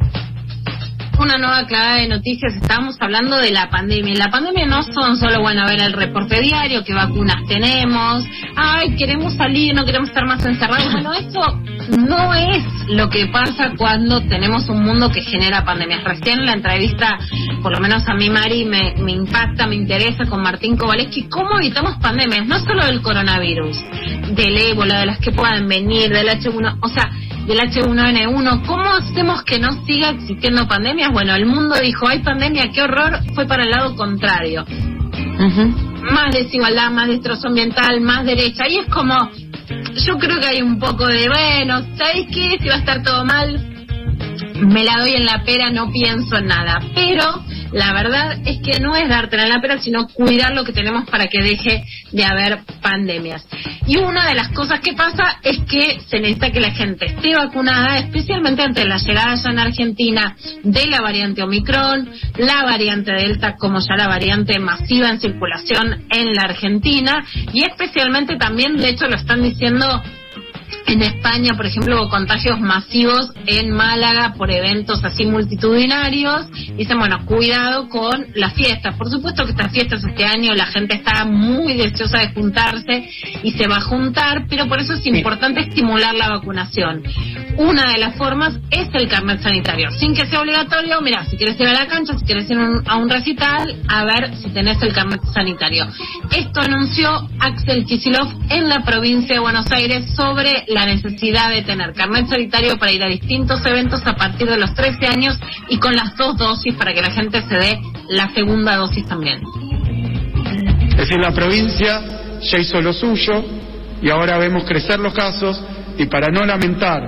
Una nueva clavada de noticias, estamos hablando de la pandemia. La pandemia no son solo, bueno, a ver el reporte diario, qué vacunas tenemos, ay, queremos salir, no queremos estar más encerrados. Bueno, eso no es lo que pasa cuando tenemos un mundo que genera pandemias. Recién la entrevista, por lo menos a mí, Mari, me, me impacta, me interesa con Martín Kowaleski, cómo evitamos pandemias, no solo del coronavirus, del ébola, de las que puedan venir, del H1, o sea, del H1N1, ¿cómo hacemos que no siga existiendo pandemias? Bueno, el mundo dijo, hay pandemia, qué horror, fue para el lado contrario. Más desigualdad, más destrozo ambiental, más derecha, y es como, yo creo que hay un poco de, bueno, ¿sabéis qué? Si va a estar todo mal, me la doy en la pera, no pienso en nada. Pero la verdad es que no es dártela en la pera, sino cuidar lo que tenemos para que deje de haber pandemias. Y una de las cosas que pasa es que se necesita que la gente esté vacunada, especialmente ante la llegada ya en Argentina de la variante Omicron, la variante Delta como ya la variante masiva en circulación en la Argentina y especialmente también, de hecho lo están diciendo en España, por ejemplo, hubo contagios masivos en Málaga por eventos así multitudinarios. Dicen, bueno, cuidado con las fiestas. Por supuesto que estas fiestas este año la gente está muy deseosa de juntarse y se va a juntar, pero por eso es importante estimular la vacunación. Una de las formas es el carnet sanitario, sin que sea obligatorio. Mira, si quieres ir a la cancha, si quieres ir a un recital, a ver si tenés el carnet sanitario. Esto anunció Axel Kicillof en la provincia de Buenos Aires sobre la necesidad de tener carnet sanitario para ir a distintos eventos a partir de los 13 años y con las dos dosis para que la gente se dé la segunda dosis también. Es decir, la provincia ya hizo lo suyo y ahora vemos crecer los casos y para no lamentar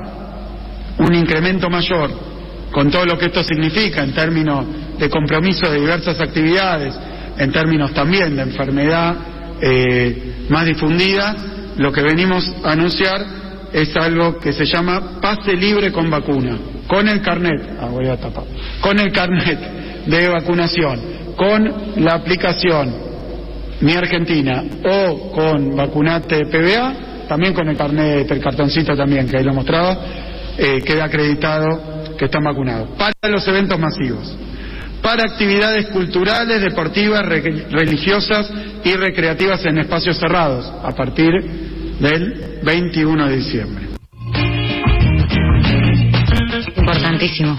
un incremento mayor con todo lo que esto significa en términos de compromiso de diversas actividades, en términos también de enfermedad eh, más difundida, lo que venimos a anunciar es algo que se llama pase libre con vacuna, con el carnet, ah, con el carnet de vacunación, con la aplicación Mi Argentina o con vacunate PBA, también con el carnet, el cartoncito también que ahí lo mostraba, eh, queda acreditado que están vacunados. Para los eventos masivos, para actividades culturales, deportivas, re- religiosas y recreativas en espacios cerrados, a partir del 21 de diciembre. Importantísimo.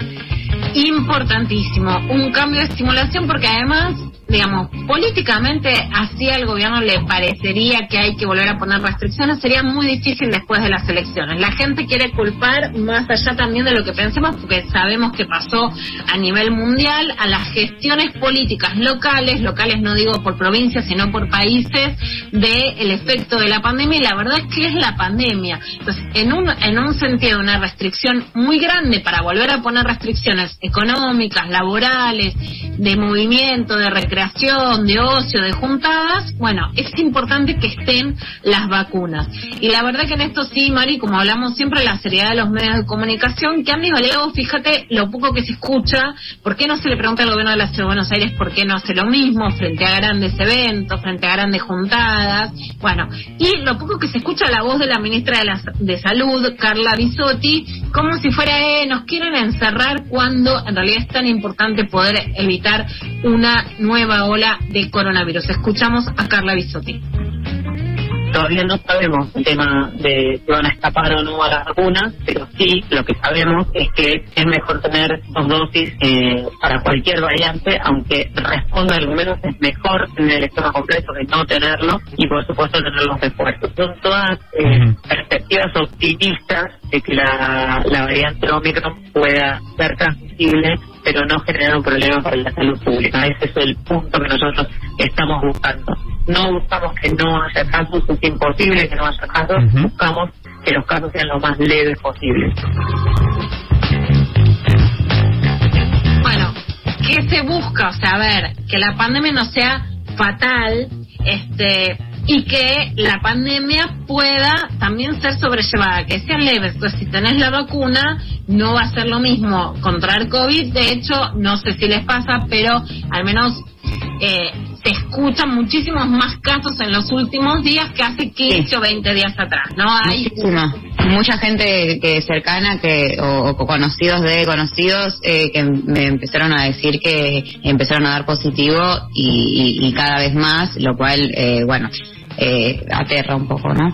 Importantísimo. Un cambio de estimulación porque además, digamos, políticamente así al gobierno le parecería que hay que volver a poner restricciones. Sería muy difícil después de las elecciones. La gente quiere culpar, más allá también de lo que pensemos, porque sabemos que pasó a nivel mundial, a las gestiones políticas locales, locales no digo por provincias, sino por países, del efecto de la pandemia. Y la verdad es que es la pandemia. Entonces, en un, en un sentido, una restricción muy grande para volver a poner restricciones económicas, laborales, de movimiento, de recreación, de ocio, de juntadas, bueno, es importante que estén las vacunas. Y la verdad que en esto sí, Mari, como hablamos siempre, la seriedad de los medios de comunicación, que han Valeo, fíjate lo poco que se escucha, ¿por qué no se le pregunta al gobierno de la Ciudad de Buenos Aires por qué no hace lo mismo frente a grandes eventos, frente a grandes juntadas? Bueno, y lo poco que se escucha la voz de la ministra de, la- Salud, Carla Bisotti, como si fuera, eh, nos quieren encerrar cuando en realidad es tan importante poder evitar una nueva ola de coronavirus. Escuchamos a Carla Bisotti. Todavía no sabemos el tema de si van a escapar o no a las vacunas, pero sí lo que sabemos es que es mejor tener dos dosis eh, para cualquier variante, aunque responda al menos es mejor tener el esquema completo que no tenerlo y por supuesto tener los refuerzos. Son todas eh, perspectivas optimistas de que la, la variante Omicron pueda ser transmisible pero no generar un problema para la salud pública. Ese es el punto que nosotros estamos buscando. No buscamos que no haya casos, es imposible que no haya casos, buscamos que los casos sean lo más leves posibles. Bueno, ¿qué se busca? O sea, a ver, que la pandemia no sea fatal, este y que la pandemia pueda también ser sobrellevada, que sean leves. Entonces, si tenés la vacuna, no va a ser lo mismo contra el COVID. De hecho, no sé si les pasa, pero al menos eh, se escuchan muchísimos más casos en los últimos días que hace 15 o 20 días atrás, ¿no? Hay Muchísima. Mucha gente que cercana que o, o conocidos de conocidos eh, que me empezaron a decir que empezaron a dar positivo y, y- y cada vez más, lo cual, eh, bueno, eh, aterra un poco, ¿no?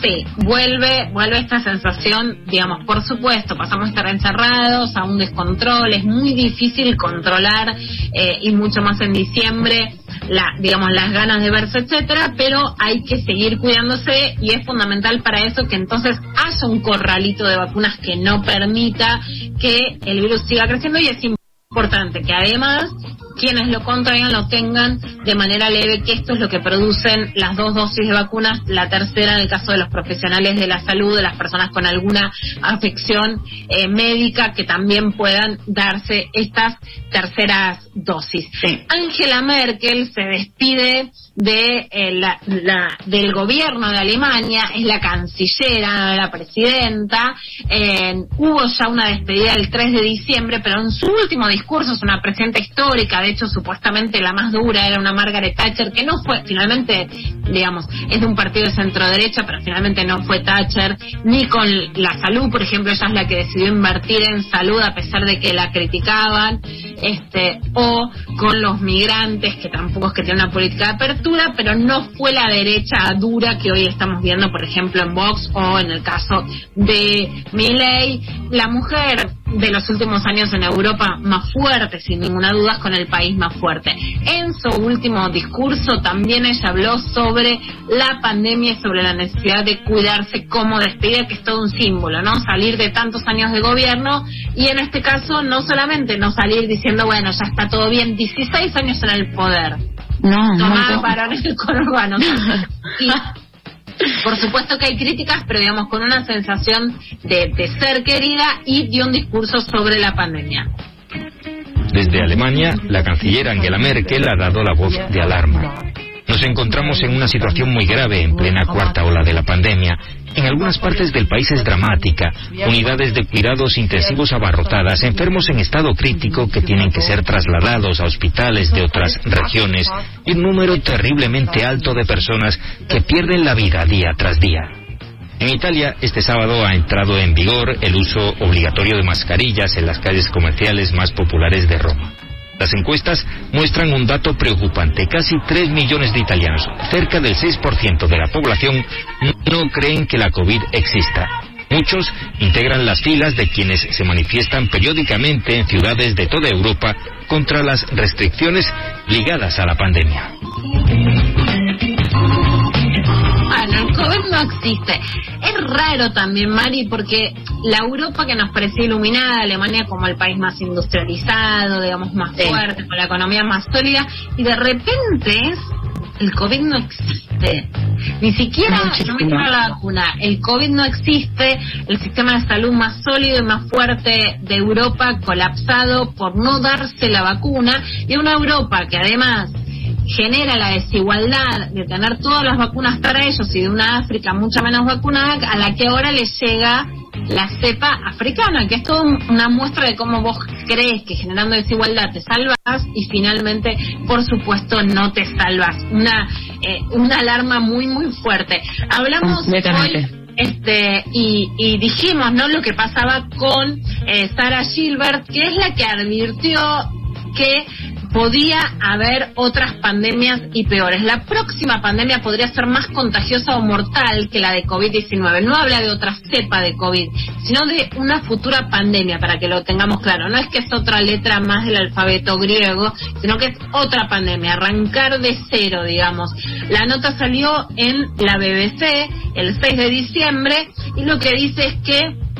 Sí, vuelve, vuelve esta sensación, digamos, por supuesto, pasamos a estar encerrados, a un descontrol, es muy difícil controlar eh, y mucho más en diciembre, la, digamos, las ganas de verse, etcétera, pero hay que seguir cuidándose y es fundamental para eso que entonces haya un corralito de vacunas que no permita que el virus siga creciendo y es importante que además quienes lo contraigan lo tengan de manera leve, que esto es lo que producen las dos dosis de vacunas, la tercera en el caso de los profesionales de la salud, de las personas con alguna afección eh, médica, que también puedan darse estas terceras dosis. Angela Merkel se despide de eh, la, la- del gobierno de Alemania, es la cancillera, la presidenta. Eh, hubo ya una despedida el 3 de diciembre, pero en su último discurso es una presidenta histórica, de hecho supuestamente la más dura era una Margaret Thatcher, que no fue, finalmente, digamos, es de un partido de centro derecha, pero finalmente no fue Thatcher, ni con la salud, por ejemplo, ella es la que decidió invertir en salud a pesar de que la criticaban, este, o con los migrantes, que tampoco es que tiene una política de apertura, pero no fue la derecha dura que hoy estamos viendo, por ejemplo, en Vox o en el caso de Milley. La mujer de los últimos años en Europa más fuerte, sin ninguna duda, con el país más fuerte. En su último discurso también ella habló sobre la pandemia y sobre la necesidad de cuidarse como despedida, que es todo un símbolo, ¿no? Salir de tantos años de gobierno y en este caso no solamente no salir diciendo, bueno, ya está todo bien, 16 años en el poder. No, Tomá no, no. varones. Y por supuesto que hay críticas, pero digamos con una sensación de, de ser querida y dio un discurso sobre la pandemia. Desde Alemania, la canciller Angela Merkel ha dado la voz de alarma. Nos encontramos en una situación muy grave en plena cuarta ola de la pandemia. En algunas partes del país es dramática. Unidades de cuidados intensivos abarrotadas, enfermos en estado crítico que tienen que ser trasladados a hospitales de otras regiones y un número terriblemente alto de personas que pierden la vida día tras día. En Italia, este sábado ha entrado en vigor el uso obligatorio de mascarillas en las calles comerciales más populares de Roma. Las encuestas muestran un dato preocupante. Casi 3 millones de italianos, cerca del 6% de la población, no creen que la COVID exista. Muchos integran las filas de quienes se manifiestan periódicamente en ciudades de toda Europa contra las restricciones ligadas a la pandemia. El COVID no existe. Es raro también, Mari, porque la Europa que nos parecía iluminada, Alemania como el país más industrializado, digamos, más fuerte, con la economía más sólida, y de repente es el COVID no existe. Ni siquiera no me entra la vacuna. El COVID no existe. El sistema de salud más sólido y más fuerte de Europa colapsado por no darse la vacuna. Y una Europa que además genera la desigualdad de tener todas las vacunas para ellos y de una África mucho menos vacunada a la que ahora les llega la cepa africana, que es toda un- una muestra de cómo vos crees que generando desigualdad te salvas y finalmente, por supuesto, no te salvas. Una, eh, una alarma muy, muy fuerte. Hablamos hoy este y, y dijimos no lo que pasaba con eh, Sarah Gilbert que es la que advirtió que podía haber otras pandemias y peores. La próxima pandemia podría ser más contagiosa o mortal que la de COVID-19. No habla de otra cepa de COVID, sino de una futura pandemia, para que lo tengamos claro. No es que es otra letra más del alfabeto griego, sino que es otra pandemia, arrancar de cero, digamos. La nota salió en la BBC el 6 de diciembre y lo que dice es que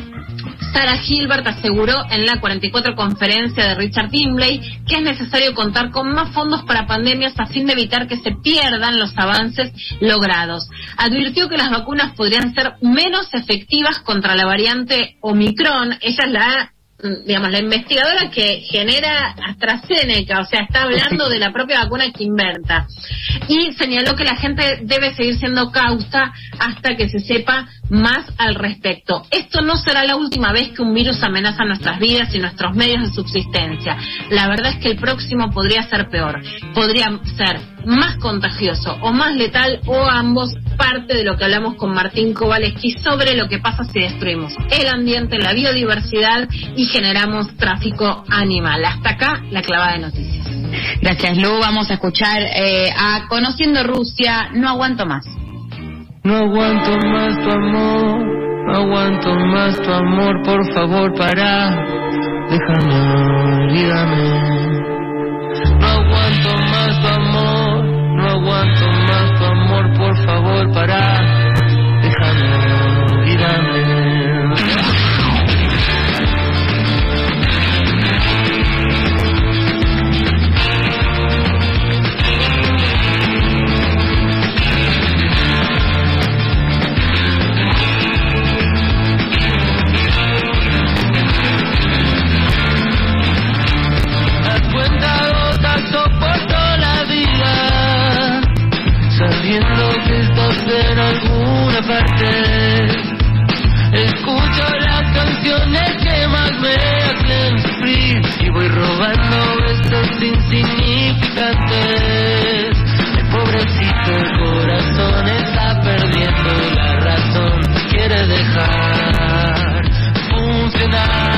Sarah Gilbert aseguró en la 44 conferencia de Richard Dimbley que es necesario contar con más fondos para pandemias a fin de evitar que se pierdan los avances logrados. Advirtió que las vacunas podrían ser menos efectivas contra la variante Omicron. Ella es la digamos, la investigadora que genera AstraZeneca, o sea, está hablando de la propia vacuna que inventa. Y señaló que la gente debe seguir siendo causa hasta que se sepa más al respecto. Esto no será la última vez que un virus amenaza nuestras vidas y nuestros medios de subsistencia. La verdad es que el próximo podría ser peor. Podría ser más contagioso o más letal o ambos parte de lo que hablamos con Martín Kowaleski sobre lo que pasa si destruimos el ambiente, la biodiversidad y generamos tráfico animal. Hasta acá la clavada de noticias. Gracias, Lu. Vamos a escuchar eh, a Conociendo Rusia, No Aguanto Más. No aguanto más tu amor, no aguanto más tu amor, por favor para, déjame, olvídame. No aguanto más tu amor, no aguanto más tu amor, por favor para, Escucho las canciones que más me hacen sufrir y voy robando besos insignificantes. El pobrecito corazón está perdiendo la razón, quiere dejar funcionar.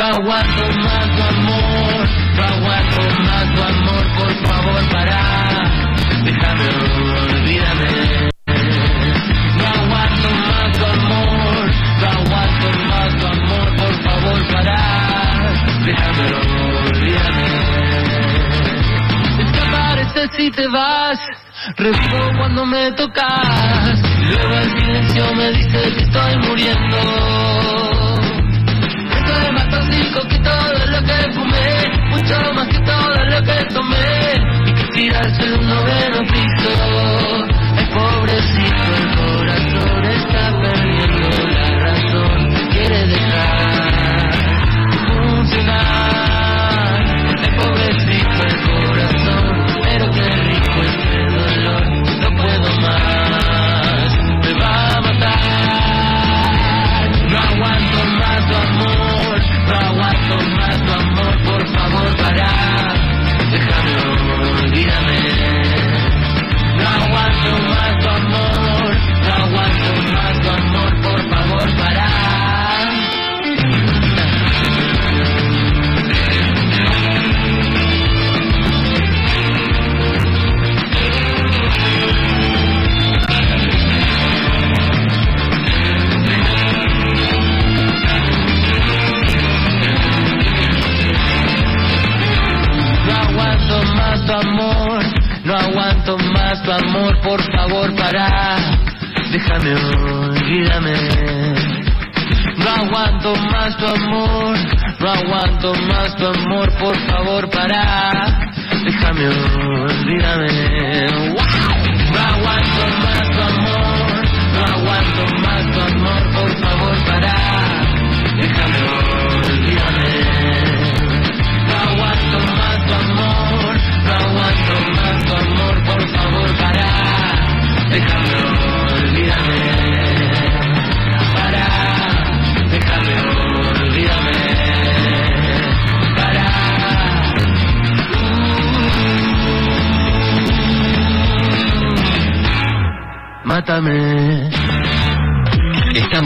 No aguanto más tu amor, no aguanto más tu amor, por favor para, déjame, olvídame. No aguanto más tu amor, no aguanto más tu amor, por favor para, déjame, olvídame. Desapareces si te vas, revivo cuando me tocas. Luego el silencio me dice que estoy muriendo. Tóxico que todo lo que fumé, mucho más que todo lo que tomé. Y quisiera ser un noveno piso.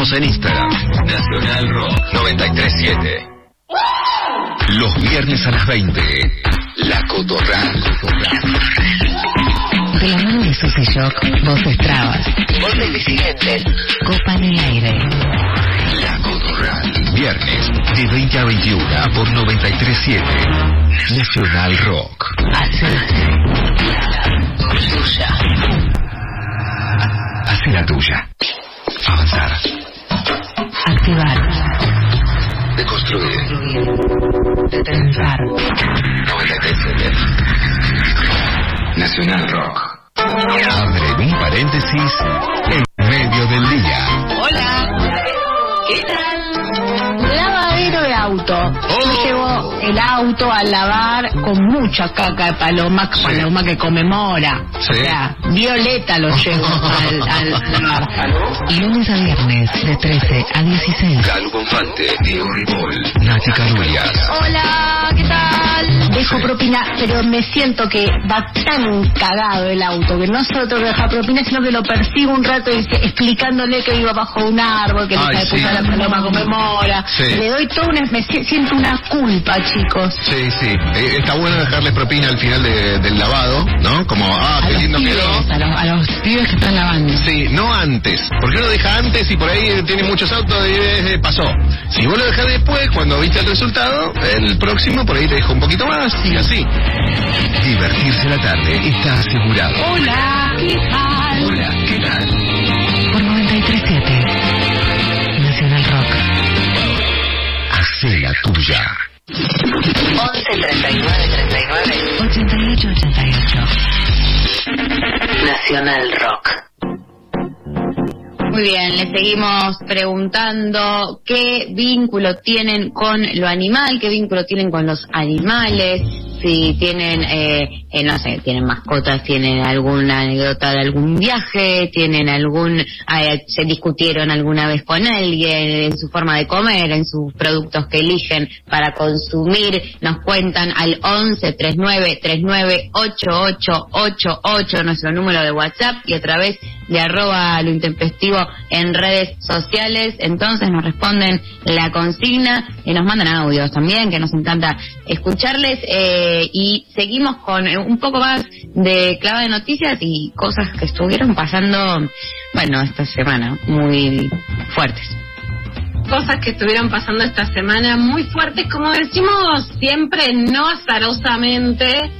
Estamos en Instagram. Nacional Rock 937. Los viernes a las 20. La Cotorral. De la mano de Susy Shock, voces trabas, voces disidentes, copan el aire. La Cotorral. Viernes de 20 a 21 por 937. Nacional Rock. Con mucha caca de paloma, paloma que conmemora. O sea, violeta lo llevo al, al lavar. Lunes a viernes de 13 a 16. Galo Bonfante, Diego Ripoll, Nati Carulias. Hola, ¿qué tal? Dejo propina, pero me siento que va tan cagado el auto que no solo tengo que dejar propina, sino que lo persigo un rato y dice- explicándole que iba bajo un árbol, que Ay, de sí. puta la paloma conmemora. Sí. Le doy toda una, me si- siento una culpa, chicos. Sí, sí. Eh, está bueno dejarles propina al final de- del lavado, ¿no? Como, ah, qué lindo quedó. A los, a los pibes que están lavando. Sí, no antes. ¿Por qué lo deja antes y por ahí tiene muchos autos y eh, pasó? Si vos lo dejas después, cuando viste el resultado, el próximo por ahí te deja un poquito más y así. Divertirse la tarde está asegurado. Hola, ¿qué tal? Hola, ¿qué tal? Por 93.7. Nacional Rock. Hacé la tuya. 11 39 39 88 88. Nacional Rock. Muy bien, le seguimos preguntando qué vínculo tienen con lo animal, qué vínculo tienen con los animales, si tienen, eh, eh, no sé, tienen mascotas, tienen alguna anécdota de algún viaje, tienen algún, se discutieron alguna vez con alguien en su forma de comer, en sus productos que eligen para consumir, nos cuentan al 11 39 39 88 88 nuestro número de WhatsApp y a través de arroba lo intempestivo en redes sociales. Entonces nos responden la consigna y nos mandan audios también, que nos encanta escucharles. eh, y seguimos con eh, un poco más de clave de noticias y cosas que estuvieron pasando, bueno, esta semana, muy fuertes. cosas que estuvieron pasando esta semana muy fuertes, como decimos siempre, no azarosamente,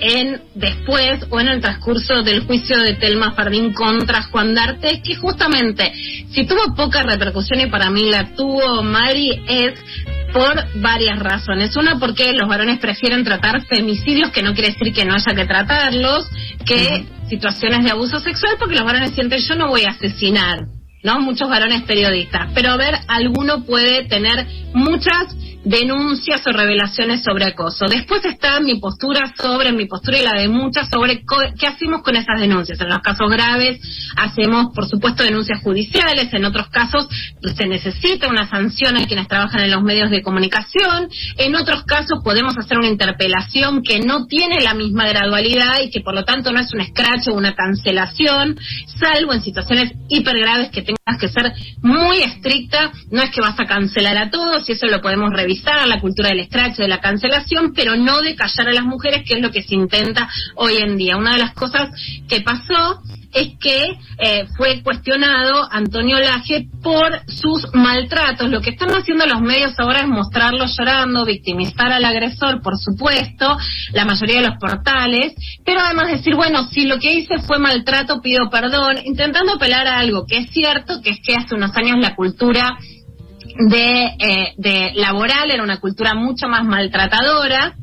en después o en el transcurso del juicio de Telma Fardín contra Juan D'Artes, que justamente, si tuvo poca repercusión y para mí la tuvo Mari, es por varias razones. Una, porque los varones prefieren tratar femicidios, que no quiere decir que no haya que tratarlos, que situaciones de abuso sexual, porque los varones sienten yo no voy a asesinar. ¿No? Muchos varones periodistas. Pero a ver, alguno puede tener muchas denuncias o revelaciones sobre acoso. Después está mi postura sobre, mi postura y la de muchas sobre co- qué hacemos con esas denuncias. En los casos graves hacemos, por supuesto, denuncias judiciales. En otros casos se necesita una sanción a quienes trabajan en los medios de comunicación. En otros casos podemos hacer una interpelación que no tiene la misma gradualidad y que por lo tanto no es un scratch o una cancelación, salvo en situaciones hiper graves que tengas que ser muy estricta. No es que vas a cancelar a todos y eso lo podemos revisar, la cultura del scratch, de la cancelación, pero no de callar a las mujeres, que es lo que se intenta hoy en día. Una de las cosas que pasó es que eh, fue cuestionado Antonio Laje por sus maltratos. Lo que están haciendo los medios ahora es mostrarlo llorando, victimizar al agresor, por supuesto, la mayoría de los portales, pero además decir, bueno, si lo que hice fue maltrato, pido perdón, intentando apelar a algo que es cierto, que es que hace unos años la cultura de, eh, de laboral era una cultura mucho más maltratadora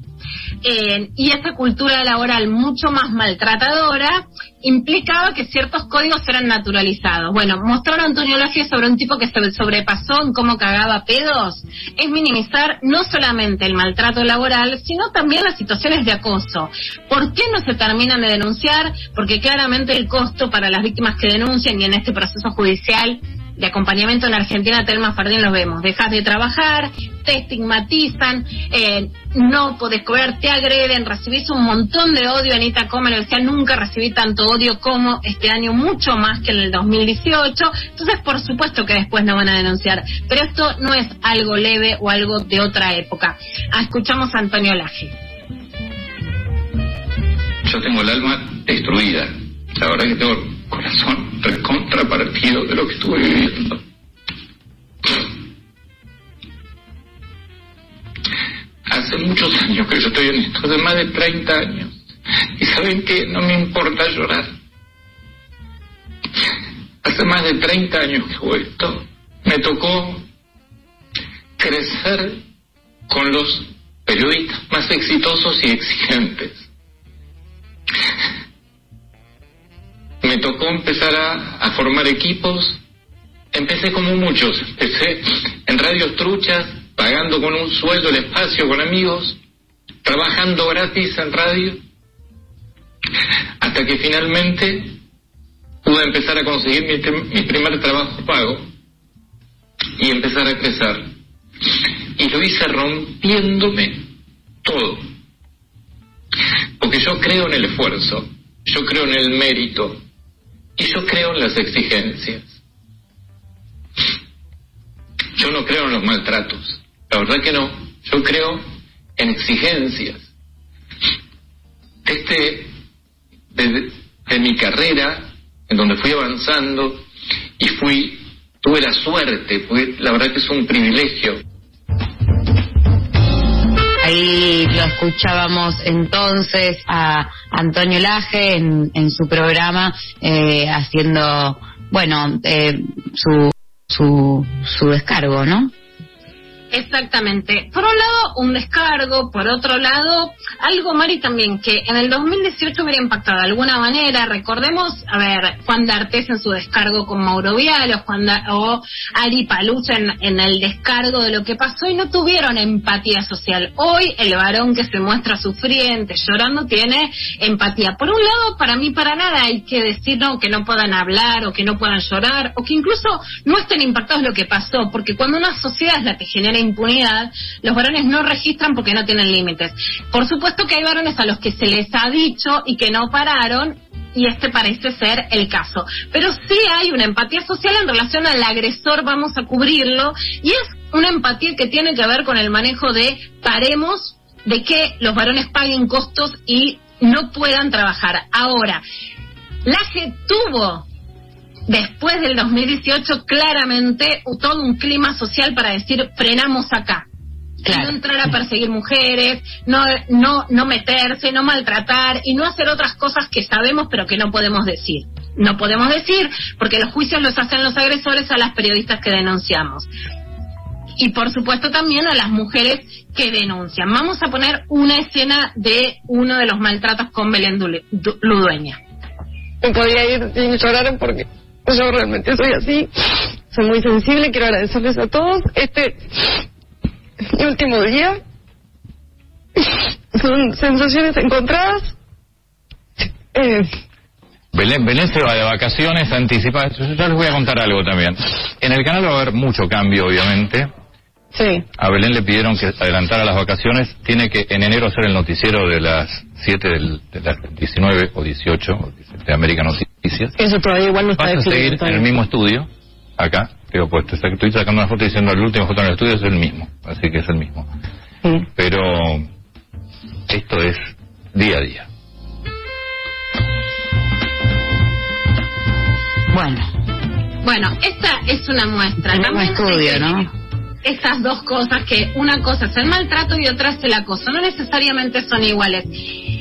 eh, y esa cultura laboral mucho más maltratadora implicaba que ciertos códigos eran naturalizados. Bueno, mostrar a Antonio Laje sobre un tipo que se sobrepasó en cómo cagaba pedos es minimizar no solamente el maltrato laboral, sino también las situaciones de acoso. ¿Por qué no se terminan de denunciar? Porque claramente el costo para las víctimas que denuncian y en este proceso judicial de acompañamiento en Argentina, Telma Fardín lo vemos. Dejas de trabajar, te estigmatizan, eh, no podés cobrar, te agreden, recibís un montón de odio. Anita Come lo decía, nunca recibí tanto odio como este año, mucho más que en el 2018. Entonces, por supuesto que después no van a denunciar. Pero esto no es algo leve o algo de otra época. Ah, escuchamos a Antonio Laje. Yo tengo el alma destruida. La verdad que tengo corazón recontrapartido de lo que estuve viviendo. Hace muchos años que yo estoy en esto, de más de 30 años. Y saben que no me importa llorar. Hace más de 30 años que hago esto. Me tocó crecer con los periodistas más exitosos y exigentes. Me tocó empezar a, formar equipos. Empecé como muchos. Empecé en radios truchas, pagando con un sueldo el espacio con amigos, trabajando gratis en radio, hasta que finalmente pude empezar a conseguir mi, mi primer trabajo pago y empezar a crecer. Y lo hice rompiéndome todo. Porque yo creo en el esfuerzo, yo creo en el mérito y yo creo en las exigencias. Yo no creo en los maltratos, la verdad que no. Yo creo en exigencias. Este, de, de mi carrera, en donde fui avanzando y fui, tuve la suerte, fue, la verdad que es un privilegio Ahí lo escuchábamos entonces a Antonio Laje en, en su programa eh, haciendo, bueno, eh, su, su, su descargo, ¿no? Exactamente. Por un lado, un descargo, por otro lado, algo, Mari, también, que en el 2018 hubiera impactado de alguna manera. Recordemos, a ver, Juan D'Artes en su descargo con Mauro Vial o, Juan Da- o Ari Palucha en, en el descargo de lo que pasó y no tuvieron empatía social. Hoy el varón que se muestra sufriente, llorando, tiene empatía. Por un lado, para mí, para nada hay que decir no, que no puedan hablar o que no puedan llorar o que incluso no estén impactados lo que pasó, porque cuando una sociedad es la que genera impunidad, los varones no registran porque no tienen límites. Por supuesto que hay varones a los que se les ha dicho y que no pararon y este parece ser el caso. Pero sí hay una empatía social en relación al agresor, vamos a cubrirlo, y es una empatía que tiene que ver con el manejo de paremos, de que los varones paguen costos y no puedan trabajar. Ahora, Laje tuvo después del 2018 claramente todo un clima social para decir frenamos acá. No entrar a perseguir mujeres, no, no, no meterse, no maltratar y no hacer otras cosas que sabemos pero que no podemos decir. No podemos decir porque los juicios los hacen los agresores a las periodistas que denunciamos. Y por supuesto también a las mujeres que denuncian. Vamos a poner una escena de uno de los maltratos con Belén Ludueña. me podría ir sin llorar porque yo realmente soy así, soy muy sensible, quiero agradecerles a todos. Este último día son sensaciones encontradas. Eh, Belén, Belén se va de vacaciones anticipadas. Yo les voy a contar algo también. En el canal va a haber mucho cambio, obviamente. Sí, A Belén le pidieron que adelantara las vacaciones. Tiene que en enero hacer el noticiero de las 7 del, de las 19 o 18 de América Noticias. eso todavía igual no está Vas a definido. seguir en el mismo estudio, acá. Digo, pues te sa- estoy sacando una foto diciendo el último foto en el estudio es el mismo. Así que es el mismo. Pero esto es día a día. Bueno. Bueno, esta es una muestra. Un También estudio, ¿no? Esas dos cosas que una cosa es el maltrato y otra es el acoso. No necesariamente son iguales.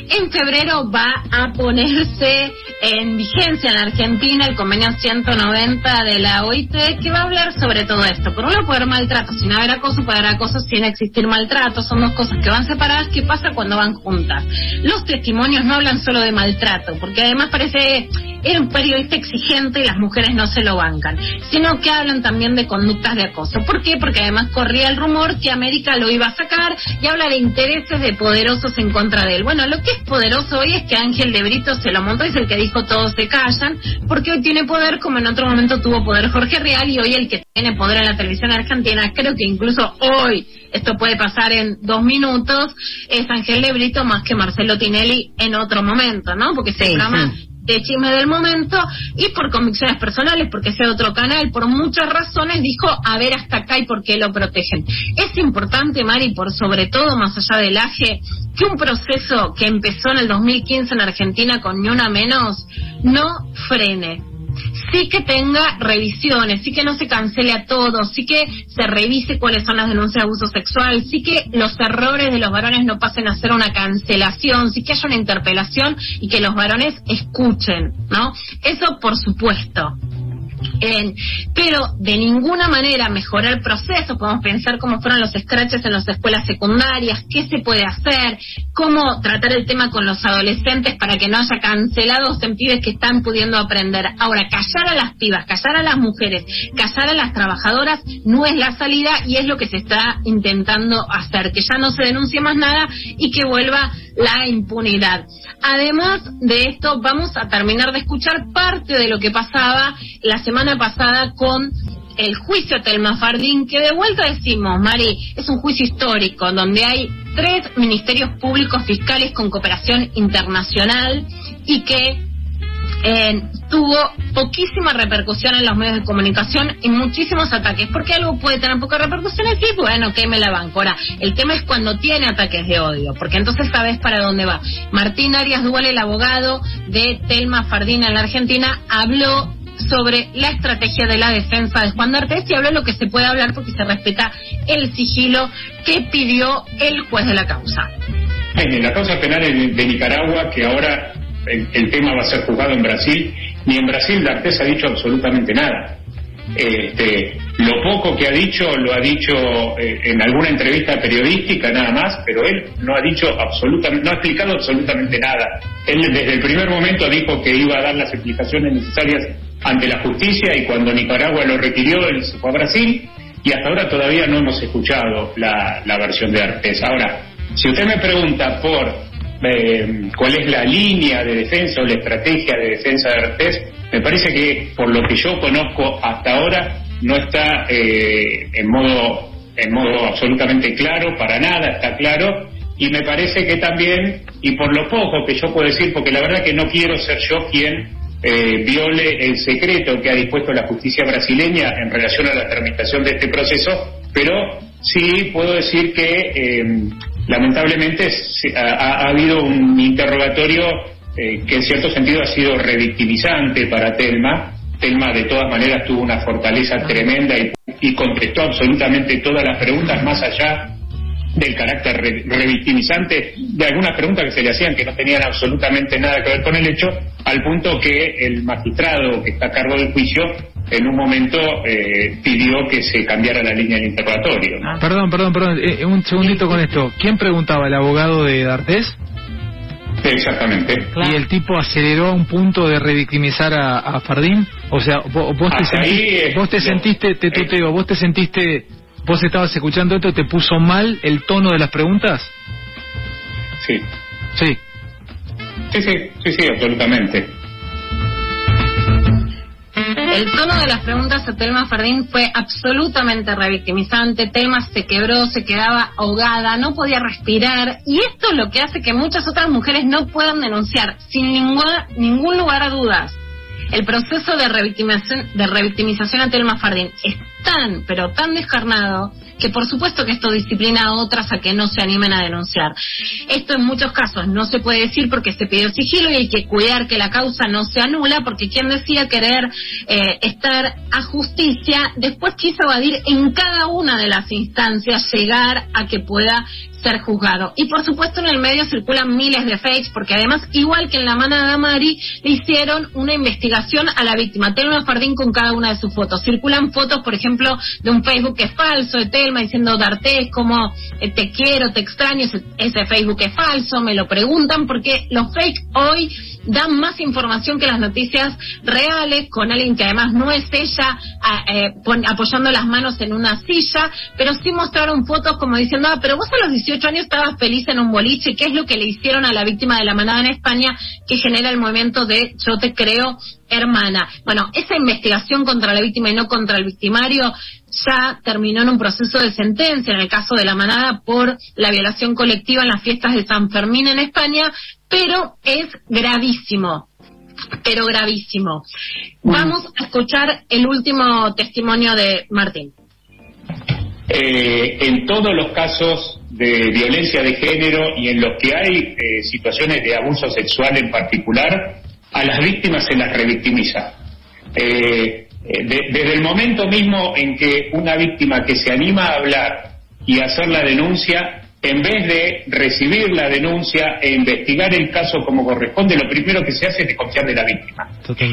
En febrero va a ponerse en vigencia en la Argentina el convenio 190 de la OIT que va a hablar sobre todo esto. Por un lado puede haber maltrato sin haber acoso, puede haber acoso sin existir maltrato. Son dos cosas que van separadas. ¿Qué pasa cuando van juntas? Los testimonios no hablan solo de maltrato, porque además parece era un periodista exigente y las mujeres no se lo bancan, sino que hablan también de conductas de acoso. ¿Por qué? Porque además corría el rumor que América lo iba a sacar y habla de intereses de poderosos en contra de él. Bueno, lo que es poderoso hoy es que Ángel de Brito se lo montó, es el que dijo todos se callan, porque hoy tiene poder como en otro momento tuvo poder Jorge Real y hoy el que tiene poder en la televisión argentina, creo que incluso hoy esto puede pasar en dos minutos, es Ángel de Brito más que Marcelo Tinelli en otro momento, ¿no? Porque se llama de chisme del momento y por convicciones personales, porque ese otro canal, por muchas razones, dijo a ver hasta acá y por qué lo protegen. Es importante, Mari, por sobre todo, más allá del AGE, que un proceso que empezó en el 2015 en Argentina con ni una menos, no frene. Sí que tenga revisiones, sí que no se cancele a todo, sí que se revise cuáles son las denuncias de abuso sexual, sí que los errores de los varones no pasen a ser una cancelación, sí que haya una interpelación y que los varones escuchen, ¿no? Eso por supuesto. En- pero de ninguna manera mejorar procesos, podemos pensar cómo fueron los scratches en las escuelas secundarias, qué se puede hacer, cómo tratar el tema con los adolescentes para que no haya cancelados en pibes que están pudiendo aprender. Ahora, callar a las pibas, callar a las mujeres, callar a las trabajadoras no es la salida y es lo que se está intentando hacer, que ya no se denuncie más nada y que vuelva la impunidad. Además de esto, vamos a terminar de escuchar parte de lo que pasaba la semana pasada con el juicio Telma Fardín, que de vuelta decimos, Mari, es un juicio histórico donde hay tres ministerios públicos fiscales con cooperación internacional y que eh, tuvo poquísima repercusión en los medios de comunicación y muchísimos ataques. porque algo puede tener poca repercusión? Sí, bueno, que me la banco. Ahora, el tema es cuando tiene ataques de odio, porque entonces sabes para dónde va. Martín Arias Duval, el abogado de Telma Fardín en la Argentina, habló sobre la estrategia de la defensa de Juan D'Artes y habló lo que se puede hablar porque se respeta el sigilo que pidió el juez de la causa. En la causa penal de, de Nicaragua, que ahora el, el tema va a ser juzgado en Brasil, ni en Brasil D'Artes ha dicho absolutamente nada. Este, lo poco que ha dicho lo ha dicho eh, en alguna entrevista periodística nada más, pero él no ha dicho absolutamente, no ha explicado absolutamente nada. Él desde el primer momento dijo que iba a dar las explicaciones necesarias ante la justicia y cuando Nicaragua lo requirió él se fue a Brasil y hasta ahora todavía no hemos escuchado la, la versión de Artés. Ahora, si usted me pregunta por eh, cuál es la línea de defensa o la estrategia de defensa de Artés, me parece que por lo que yo conozco hasta ahora no está eh, en modo en modo absolutamente claro, para nada está claro, y me parece que también, y por lo poco que yo puedo decir, porque la verdad que no quiero ser yo quien eh, viole el secreto que ha dispuesto la justicia brasileña en relación a la tramitación de este proceso, pero sí puedo decir que eh, lamentablemente ha, ha- ha habido un interrogatorio eh, que en cierto sentido ha sido revictimizante para Telma. Telma de todas maneras tuvo una fortaleza tremenda y, y contestó absolutamente todas las preguntas más allá del carácter re- revictimizante de algunas preguntas que se le hacían que no tenían absolutamente nada que ver con el hecho, al punto que el magistrado que está a cargo del juicio en un momento eh, pidió que se cambiara la línea del interrogatorio. ¿no? Perdón, perdón, perdón. eh, un segundito con esto. ¿Quién preguntaba? ¿El abogado de D'Artés? Exactamente. ¿Y el tipo aceleró a un punto de revictimizar a, a Fardín? O sea, vos, vos te, ahí, sentiste, eh, vos te sentiste, te tuteo, vos te sentiste, vos estabas escuchando esto, ¿te puso mal el tono de las preguntas? Sí. Sí. Sí, sí, sí, sí, absolutamente. El tono de las preguntas a Telma Fardín fue absolutamente revictimizante. Telma se quebró, se quedaba ahogada, no podía respirar. Y esto es lo que hace que muchas otras mujeres no puedan denunciar sin ninguna, ningún lugar a dudas. El proceso de revictimización, de revictimización a Telma Fardín es tan, pero tan descarnado que por supuesto que esto disciplina a otras a que no se animen a denunciar. Esto en muchos casos no se puede decir porque se pidió sigilo y hay que cuidar que la causa no se anula porque quien decía querer eh, estar a justicia después quiso evadir en cada una de las instancias llegar a que pueda ser juzgado. Y por supuesto en el medio circulan miles de fakes porque además igual que en la manada Mari le hicieron una investigación a la víctima Telma Fardín con cada una de sus fotos. Circulan fotos por ejemplo de un Facebook que es falso de Telma diciendo D'Artés como eh, te quiero, te extraño, ese, ese Facebook es falso, me lo preguntan porque los fakes hoy dan más información que las noticias reales con alguien que además no es ella a- eh, apoyando las manos en una silla, pero sí mostraron fotos como diciendo, ah, pero vos a los 18 años estabas feliz en un boliche, ¿qué es lo que le hicieron a la víctima de la manada en España que genera el movimiento de yo te creo hermana? Bueno, esa investigación contra la víctima y no contra el victimario ya terminó en un proceso de sentencia en el caso de la manada por la violación colectiva en las fiestas de San Fermín en España, pero es gravísimo, pero gravísimo. Vamos a escuchar el último testimonio de Martín. Eh, en todos los casos de violencia de género y en los que hay eh, situaciones de abuso sexual en particular, a las víctimas se las revictimiza. Eh, eh, de- desde el momento mismo en que una víctima que se anima a hablar y a hacer la denuncia, en vez de recibir la denuncia e investigar el caso como corresponde, lo primero que se hace es desconfiar de la víctima.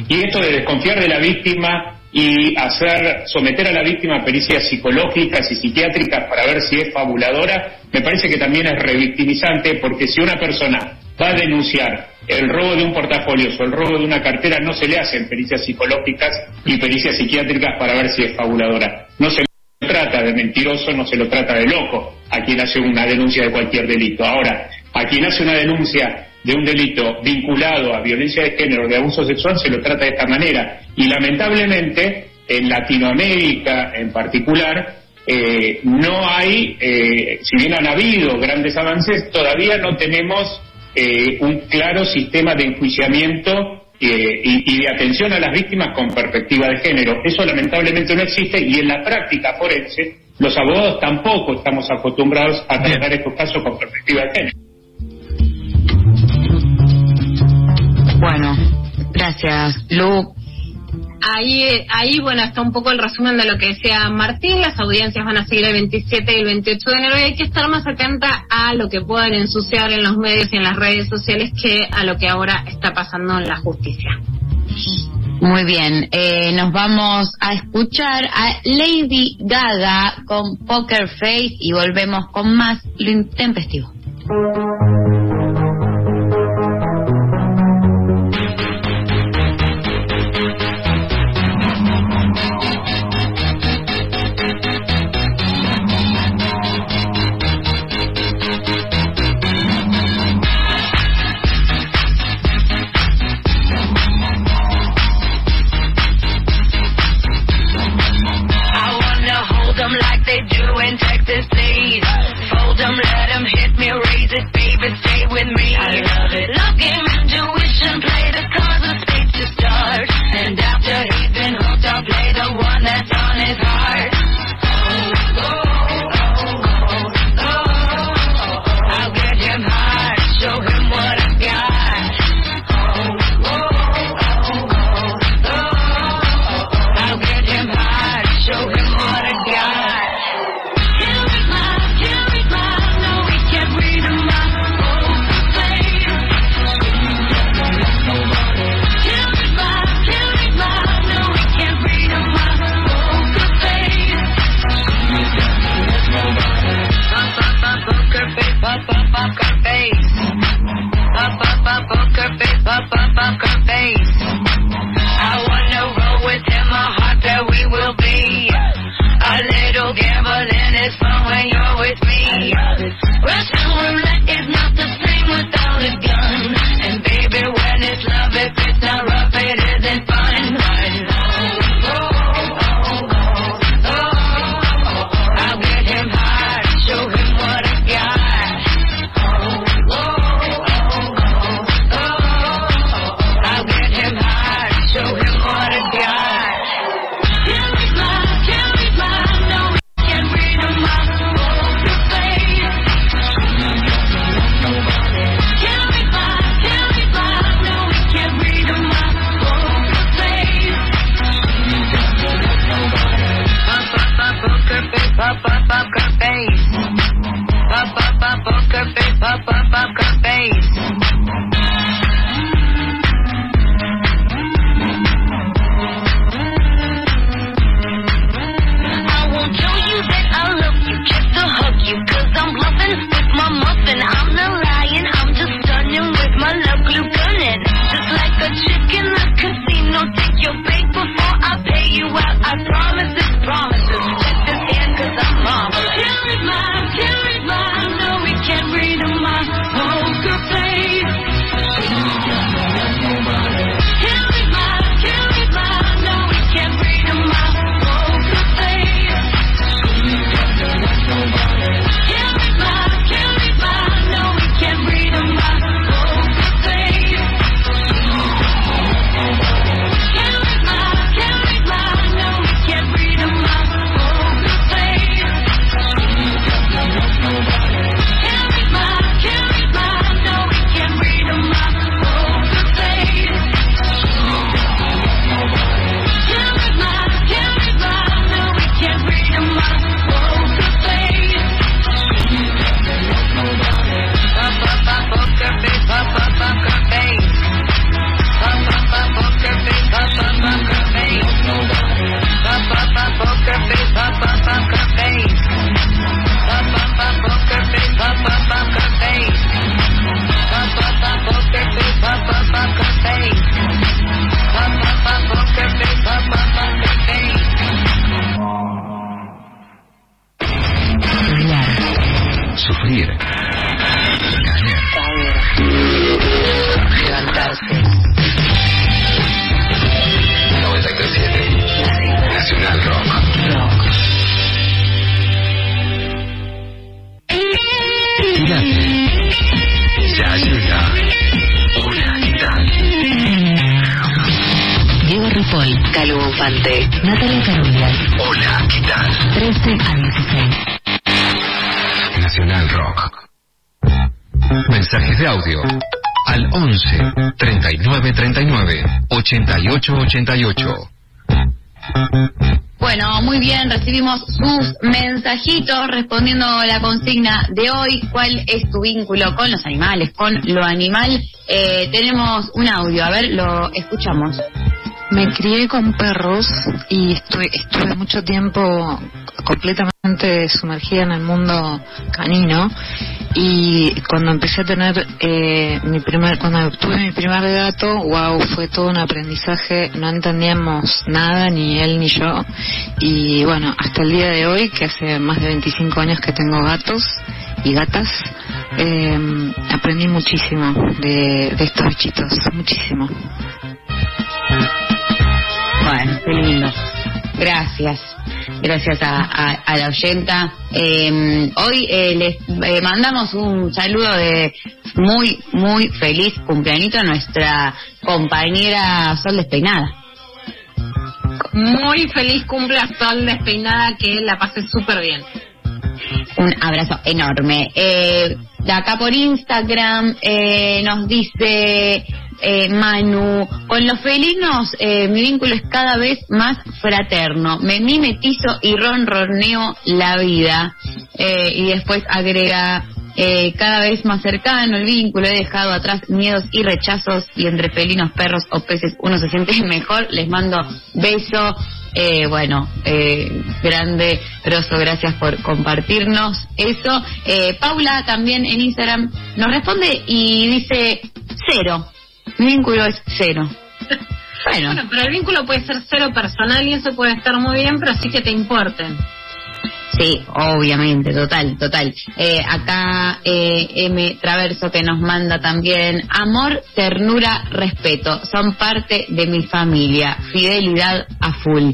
Y esto de desconfiar de la víctima y hacer someter a la víctima a pericias psicológicas y psiquiátricas para ver si es fabuladora, me parece que también es revictimizante porque si una persona va a denunciar el robo de un portafolio o el robo de una cartera, no se le hacen pericias psicológicas y pericias psiquiátricas para ver si es fabuladora. No se lo trata de mentiroso, no se lo trata de loco a quien hace una denuncia de cualquier delito. Ahora, a quien hace una denuncia de un delito vinculado a violencia de género, de abuso sexual, se lo trata de esta manera. Y lamentablemente, en Latinoamérica en particular, eh, no hay, eh, si bien han habido grandes avances, todavía no tenemos eh, un claro sistema de enjuiciamiento eh, y, y de atención a las víctimas con perspectiva de género. Eso lamentablemente no existe y en la práctica forense los abogados tampoco estamos acostumbrados a tratar estos casos con perspectiva de género. Bueno, gracias, Lu. Ahí, ahí, bueno, está un poco el resumen de lo que decía Martín. Las audiencias van a seguir el 27 y el 28 de enero y hay que estar más atenta a lo que puedan ensuciar en los medios y en las redes sociales que a lo que ahora está pasando en la justicia. Muy bien, eh, nos vamos a escuchar a Lady Gaga con Poker Face y volvemos con más lo intempestivo. 88 88. Bueno, muy bien, recibimos sus mensajitos respondiendo a la consigna de hoy. ¿Cuál es tu vínculo con los animales, con lo animal? Eh, tenemos un audio, a ver, lo escuchamos. Me crié con perros y estuve, estuve mucho tiempo completamente sumergida en el mundo canino y cuando empecé a tener eh, mi primer cuando tuve mi primer gato wow fue todo un aprendizaje no entendíamos nada ni él ni yo y bueno hasta el día de hoy que hace más de 25 años que tengo gatos y gatas eh, aprendí muchísimo de, de estos bichitos muchísimo Bueno, qué lindo. Gracias. Gracias a, a- a la oyenta. Eh, hoy eh, les eh, mandamos un saludo de muy, muy feliz cumpleañito a nuestra compañera Sol Despeinada. Muy feliz cumple a Sol despeinada, que la pase súper bien. Un abrazo enorme. Eh, de acá por Instagram eh, nos dice eh, Manu, con los felinos eh, mi vínculo es cada vez más fraterno. Me mimetizo y ronroneo la vida. Eh, y después agrega, eh, cada vez más cercano el vínculo, he dejado atrás miedos y rechazos y entre felinos, perros o peces uno se siente mejor. Les mando beso. Eh, bueno, eh, grande, grosso, gracias por compartirnos eso. Eh, Paula también en Instagram nos responde y dice cero. Mi vínculo es cero. Bueno, Bueno, pero el vínculo puede ser cero personal y eso puede estar muy bien, pero sí que te importen. Sí, obviamente, total, total. Eh, acá eh, M. Traverso que nos manda también amor, ternura, respeto. Son parte de mi familia. Fidelidad a full.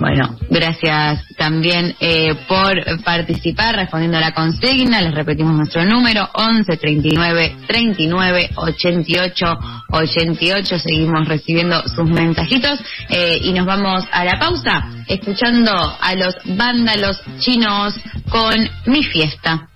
Bueno, gracias también eh, por participar respondiendo a la consigna. Les repetimos nuestro número 11 39 39 88 88. Seguimos recibiendo sus mensajitos eh, y nos vamos a la pausa escuchando a los vándalos chinos con mi fiesta.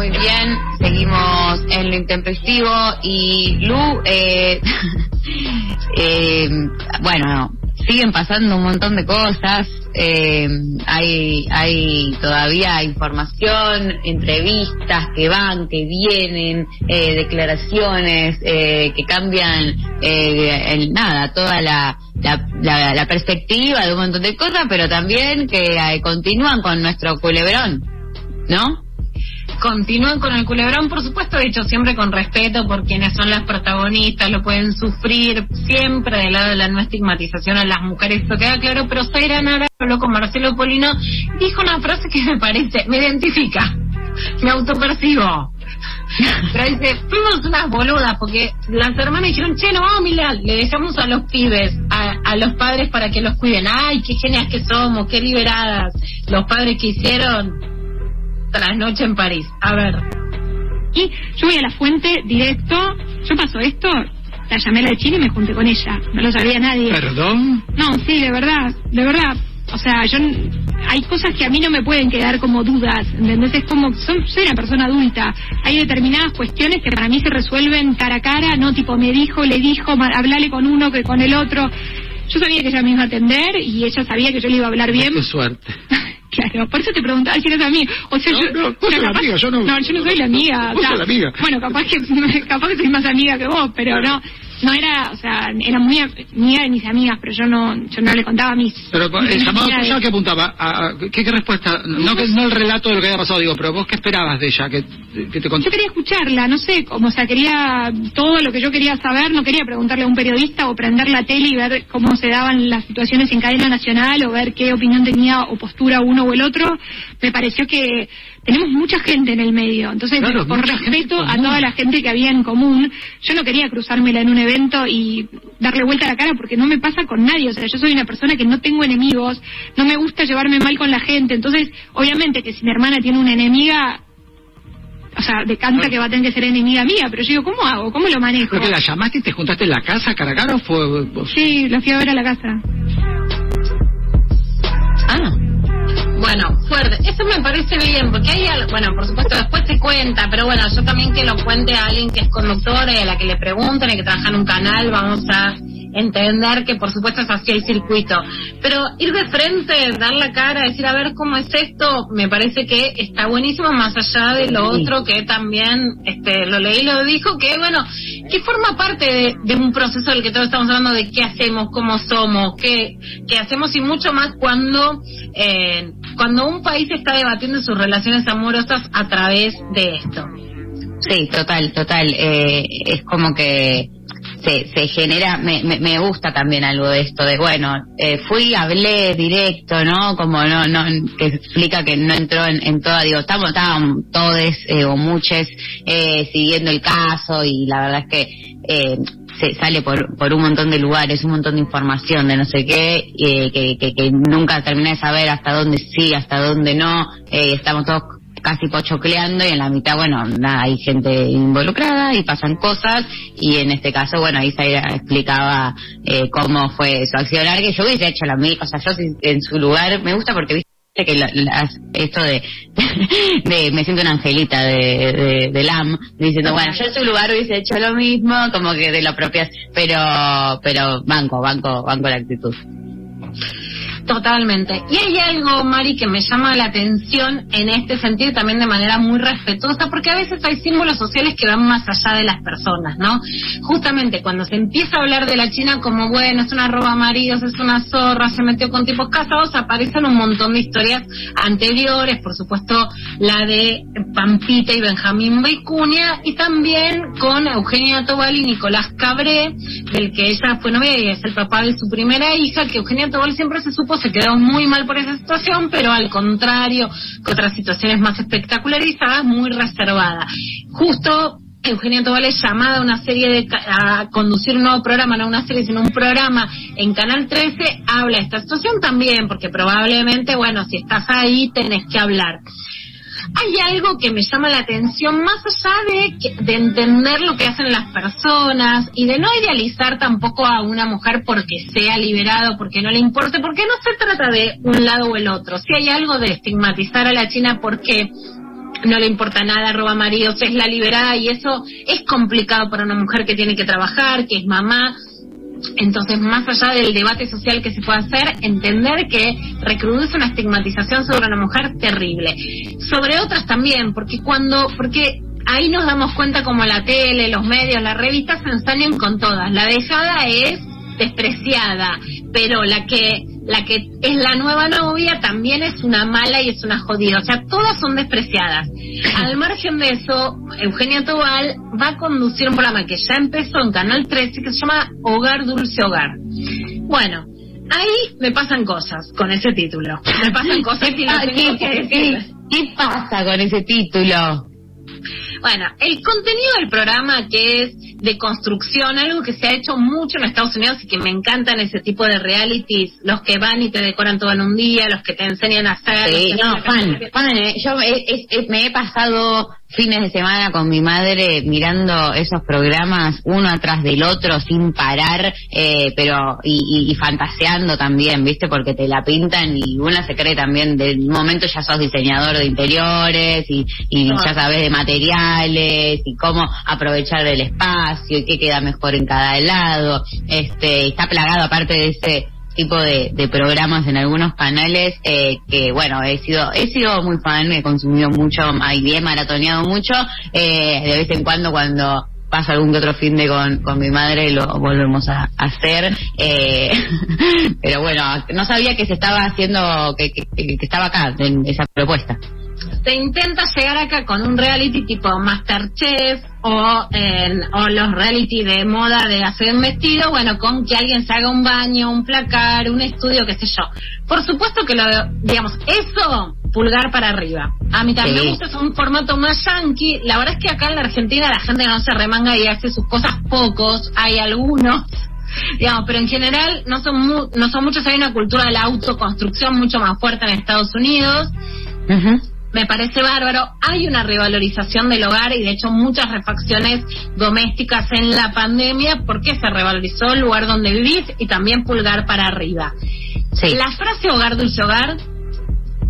Muy bien, seguimos en lo intempestivo. Y Lu, eh, eh, bueno, siguen pasando un montón de cosas, eh, hay, hay todavía información, entrevistas que van, que vienen, eh, declaraciones eh, que cambian, eh, el, nada, toda la, la, la- la perspectiva de un montón de cosas, pero también que eh, continúan con nuestro culebrón, ¿no? Continúan con el culebrón, por supuesto, dicho siempre con respeto por quienes son las protagonistas, lo pueden sufrir, siempre del lado de la no estigmatización a las mujeres, esto queda claro, pero Zaira Nara habló con Marcelo Polino, dijo una frase que me parece, me identifica, me autopercibo. Pero dice, fuimos unas boludas porque las hermanas dijeron, che, no, mira, le dejamos a los pibes, a, a los padres para que los cuiden. Ay, qué genias que somos, qué liberadas. Los padres que hicieron trasnoche en París. A ver. Y yo voy a la fuente directo, yo paso esto, la llamé a la de China y me junté con ella, no lo sabía nadie. ¿Perdón? No, sí, de verdad, de verdad. O sea, yo hay cosas que a mí no me pueden quedar como dudas, ¿entendés? Es como, son- soy una persona adulta. Hay determinadas cuestiones que para mí se resuelven cara a cara, no tipo me dijo, le dijo, hablale con uno que con el otro. Yo sabía que ella me iba a atender y ella sabía que yo le iba a hablar bien. Qué suerte. Claro, por eso te preguntaba si eres amiga. O sea, yo, no, vos o sea, sos la capaz- amiga, yo no- No, yo no soy la amiga. o Vos sea, sos la amiga. Bueno, capaz que, capaz que soy más amiga que vos, pero no, no era, o sea, era muy amiga de mis amigas, pero yo no, yo no le contaba a mis. Pero el llamado que apuntaba, a, a- ¿qué, qué respuesta? No, que, no el relato de lo que había pasado, digo, pero vos qué esperabas de ella, que, que te contó. Yo quería escucharla, no sé, como, o sea, quería todo lo que yo quería saber, no quería preguntarle a un periodista o prender la tele y ver cómo se daban las situaciones en cadena nacional o ver qué opinión tenía o postura uno o el otro. Me pareció que tenemos mucha gente en el medio, entonces Claro, por respeto a toda la gente que había en común, yo no quería cruzármela en un evento y darle vuelta a la cara porque no me pasa con nadie, o sea, yo soy una persona que no tengo enemigos, no me gusta llevarme mal con la gente, entonces obviamente que si mi hermana tiene una enemiga, o sea, decanta que va a tener que ser enemiga mía, pero yo digo, ¿cómo hago? ¿Cómo lo manejo? ¿Pero que la llamaste y te juntaste en la casa cara a cara o fue...? Sí, la fui a ver a la casa. Bueno, fuerte. Eso me parece bien, porque hay algo, bueno, por supuesto después se cuenta, pero bueno, yo también que lo cuente a alguien que es conductor y a la que le pregunten y que trabaja en un canal, vamos a entender que por supuesto es así el circuito. Pero ir de frente, dar la cara, decir a ver cómo es esto, me parece que está buenísimo, más allá de lo Sí. otro que también este lo leí, lo dijo, que bueno, que forma parte de, de un proceso del que todos estamos hablando de qué hacemos, cómo somos, qué, qué hacemos y mucho más cuando, eh, cuando un país está debatiendo sus relaciones amorosas a través de esto. Sí, total, total. Eh, es como que se, se genera, me, me, me gusta también algo de esto, de bueno, eh, fui, hablé directo, ¿no? Como no, no, que explica que no entró en, en toda, digo, estamos, estaban todos eh, o muchos eh, siguiendo el caso y la verdad es que eh, se sale por, por un montón de lugares, un montón de información de no sé qué, eh, que, que, que nunca terminé de saber hasta dónde sí, hasta dónde no, eh, estamos todos casi pochocleando y en la mitad, bueno, nada, hay gente involucrada y pasan cosas y en este caso, bueno, se explicaba eh, cómo fue su accionar, que yo hubiese hecho la misma, o sea, yo en su lugar, me gusta porque viste que la- esto de, de me siento una angelita de, de, de LAM diciendo bueno yo en su lugar hubiese hecho lo mismo como que de lo propio pero pero banco banco banco la actitud Totalmente. Y hay algo, Mari, que me llama la atención en este sentido también de manera muy respetuosa, porque a veces hay símbolos sociales que van más allá de las personas, ¿no? Justamente cuando se empieza a hablar de la China como, bueno, es una roba maridos, es una zorra, se metió con tipos casados, aparecen un montón de historias anteriores, por supuesto la de Pampita y Benjamín Beicuña, y también con Eugenia Tobal y Nicolás Cabré, del que ella fue novia y es el papá de su primera hija, que Eugenia Tobal siempre se supo se quedó muy mal por esa situación, pero al contrario, que otras situaciones más espectacularizadas, muy reservada. Justo Eugenia Tobal es llamada a una serie de a conducir un nuevo programa, no una serie, sino un programa en Canal 13, habla de esta situación también, porque probablemente, bueno, si estás ahí tenés que hablar. Hay algo que me llama la atención más allá de, de entender lo que hacen las personas y de no idealizar tampoco a una mujer porque sea liberado, porque no le importe, porque no se trata de un lado o el otro. Si hay algo de estigmatizar a la China porque no le importa nada, roba maridos, es la liberada y eso es complicado para una mujer que tiene que trabajar, que es mamá. Entonces, más allá del debate social que se puede hacer, entender que recrudece una estigmatización sobre una mujer terrible. Sobre otras también, porque cuando, porque ahí nos damos cuenta como la tele, los medios, las revistas se ensañan con todas. La dejada es despreciada, pero la que la que es la nueva novia también es una mala y es una jodida. O sea, todas son despreciadas. Al margen de eso, Eugenia Tobal va a conducir un programa que ya empezó en Canal 13 que se llama Hogar Dulce Hogar. Bueno, ahí me pasan cosas con ese título. Me pasan cosas y lo Ah, tengo ¿qué- que decir. ¿Qué pasa con ese título? Bueno, el contenido del programa que es de construcción, algo que se ha hecho mucho en Estados Unidos y que me encantan ese tipo de realities, los que van y te decoran todo en un día, los que te enseñan a hacer. Sí, no, fan, fan, eh. Yo eh, es- es- me he pasado fines de semana con mi madre mirando esos programas uno atrás del otro sin parar, eh, pero y, y- y fantaseando también, ¿viste? Porque te la pintan y una se cree también, de un momento ya sos diseñador de interiores y, y ya sabes de materiales y cómo aprovechar el espacio y qué queda mejor en cada lado. Este, está plagado aparte de ese tipo de, programas en algunos canales eh, que bueno he sido he sido muy fan he consumido mucho y he maratoneado mucho eh, de vez en cuando cuando pasa algún que otro fin de con, con mi madre lo volvemos a, hacer eh, pero bueno no sabía que se estaba haciendo que, que estaba acá en esa propuesta te intenta llegar acá con un reality tipo Masterchef o, en- o los reality de moda de hacer un vestido, bueno, con que alguien se haga un baño, un placar, un estudio, qué sé yo. Por supuesto que lo, digamos, eso, pulgar para arriba. A mí también Sí. me gusta, es un formato más yankee. La verdad es que acá en la Argentina la gente no se remanga y hace sus cosas pocos, hay algunos. Digamos, pero en general no son mu- no son muchos, hay una cultura de la autoconstrucción mucho más fuerte en Estados Unidos me parece bárbaro. Hay una revalorización del hogar y de hecho muchas refacciones domésticas en la pandemia porque se revalorizó el lugar donde vivís y también pulgar para arriba. La frase hogar dulce hogar,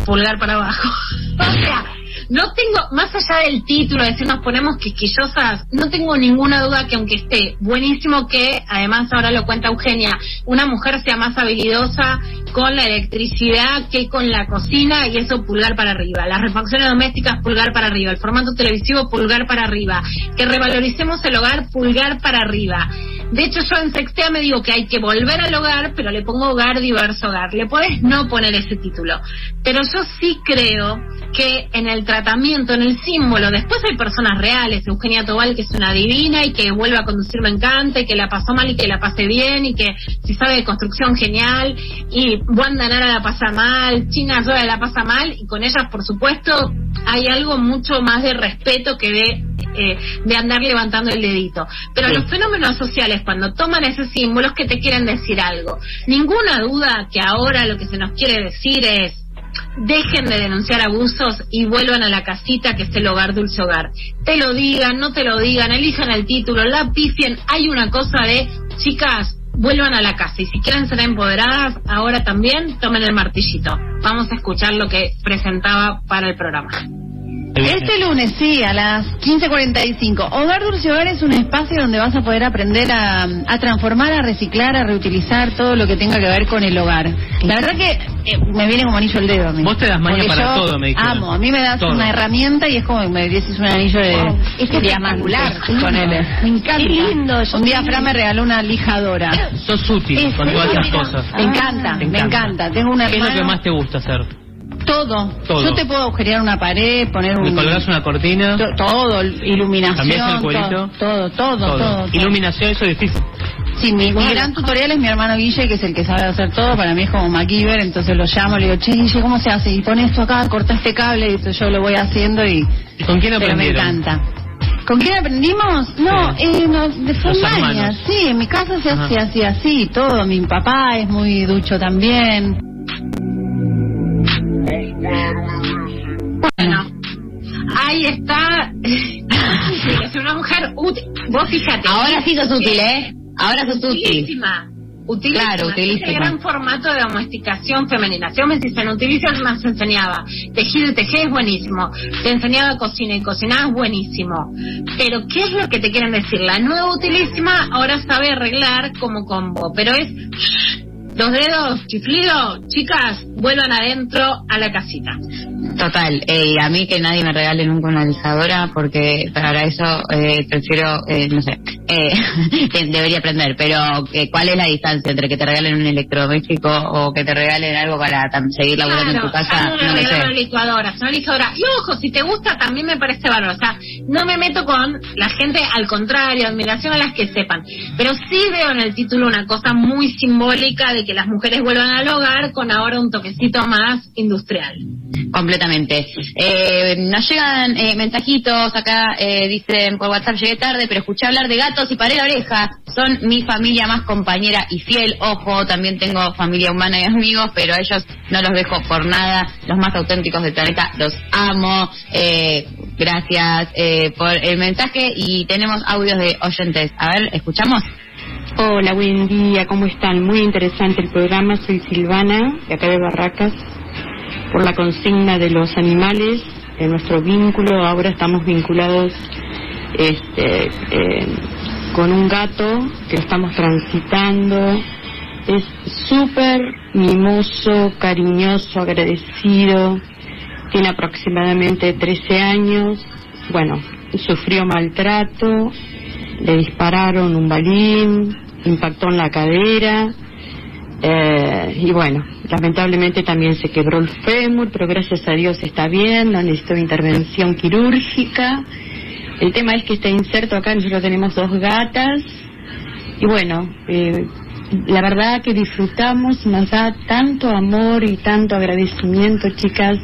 pulgar para abajo. o sea, no tengo, más allá del título, de decir nos ponemos quisquillosas, no tengo ninguna duda que aunque esté buenísimo que, además ahora lo cuenta Eugenia, una mujer sea más habilidosa con la electricidad que con la cocina y eso pulgar para arriba. Las refacciones domésticas pulgar para arriba. El formato televisivo pulgar para arriba. Que revaloricemos el hogar pulgar para arriba. De hecho yo en Sextea me digo que hay que volver al hogar, pero le pongo hogar diverso hogar. Le podés no poner ese título. Pero yo sí creo que en el tratamiento, en el símbolo, después hay personas reales, Eugenia Tobal que es una divina y que vuelve a conducir me encanta y que la pasó mal y que la pase bien y que si sabe de construcción genial y Wanda Nara la pasa mal, China Zoe la pasa mal y con ellas por supuesto hay algo mucho más de respeto que de eh, de andar levantando el dedito. Pero Sí. los fenómenos sociales, cuando toman ese símbolo, es que te quieren decir algo. Ninguna duda que ahora lo que se nos quiere decir es dejen de denunciar abusos y vuelvan a la casita que es el hogar dulce hogar. Te lo digan, no te lo digan, elijan el título, la. Hay una cosa de, chicas, vuelvan a la casa y si quieren ser empoderadas, ahora también tomen el martillito. Vamos a escuchar lo que presentaba para el programa. Este lunes, sí, a las 15.45. Hogar Dulce Hogar es un espacio donde vas a poder aprender a, a transformar, a reciclar, a reutilizar todo lo que tenga que ver con el hogar. La verdad que eh, me viene como anillo el dedo. a mí. Vos te das maña para todo, me dijeron. Amo, a mí me das Todo. una herramienta y es como que me dices un anillo de Wow, es diamante. espectacular. Ponele. Me encanta. Qué lindo, yo Un día. Fran me regaló una lijadora. Sos útil con todas esas cosas. Me encanta, me encanta. Tengo una ¿Qué es lo que más te gusta hacer? Todo. Todo. Yo te puedo agujerear una pared, poner un... ¿Me colgás una cortina? To- Todo, iluminación. ¿Cambiás el cuerito? Todo, todo, todo. todo. Iluminación, eso es difícil. Sí, mi, mi gran tutorial es mi hermano Guille, que es el que sabe hacer todo. Para mí es como MacGyver, entonces lo llamo, le digo, che, Guille, ¿cómo se hace? Y pon esto acá, corta este cable, y entonces yo lo voy haciendo y... ¿Y con quién Pero me aprendieron? encanta. ¿Con quién aprendimos? No, eh, no de Formaña, sí, en mi casa se hace así, así, todo. Mi papá es muy ducho también. Bueno, Ahí está. es una mujer útil. Vos fíjate. Ahora sí sos útil, ¿eh? Ahora sos útil. Utilísima. Utilísima. Claro, utilísima. Ese gran formato de domesticación femenina. Si vos me decís, en utilizas más enseñaba. Tejido y tejer es buenísimo. Te enseñaba cocina y cocinar es buenísimo. Pero, ¿qué es lo que te quieren decir? La nueva utilísima ahora sabe arreglar como combo. Pero es... Dos dedos, chiflido, chicas, vuelvan adentro a la casita. Total, eh, a mí que nadie me regale nunca una lijadora porque para eso eh, prefiero, eh, no sé, eh, debería aprender, pero eh, ¿cuál es la distancia entre que te regalen un electrodoméstico o que te regalen algo para seguir laburando en tu casa? no, No lo una sé. licuadora, una licuadora. Y ojo, si te gusta también me parece valor. O sea, no me meto con la gente, al contrario, admiración a las que sepan. Pero sí veo en el título una cosa muy simbólica de que las mujeres vuelvan al hogar con ahora un toquecito más industrial. Completamente. Eh, nos llegan eh, mensajitos acá, eh, dicen por WhatsApp, llegué tarde, pero escuché hablar de gatos y paré la oreja. Son mi familia más compañera y fiel. Ojo, también tengo familia humana y amigos, pero a ellos no los dejo por nada. Los más auténticos del planeta, los amo. Eh, gracias eh, por el mensaje y tenemos audios de oyentes. A ver, ¿escuchamos? Hola, buen día, ¿cómo están? Muy interesante el programa, soy Silvana, de acá de Barracas, por la consigna de los animales, de nuestro vínculo, ahora estamos vinculados este, eh, con un gato que estamos transitando, es súper mimoso, cariñoso, agradecido, tiene aproximadamente 13 años, bueno, sufrió maltrato, le dispararon un balín, impactó en la cadera eh, y bueno, lamentablemente también se quebró el fémur, pero gracias a Dios está bien, no necesitó intervención quirúrgica. El tema es que está inserto acá, nosotros tenemos dos gatas y bueno, eh, la verdad que disfrutamos, nos da tanto amor y tanto agradecimiento, chicas,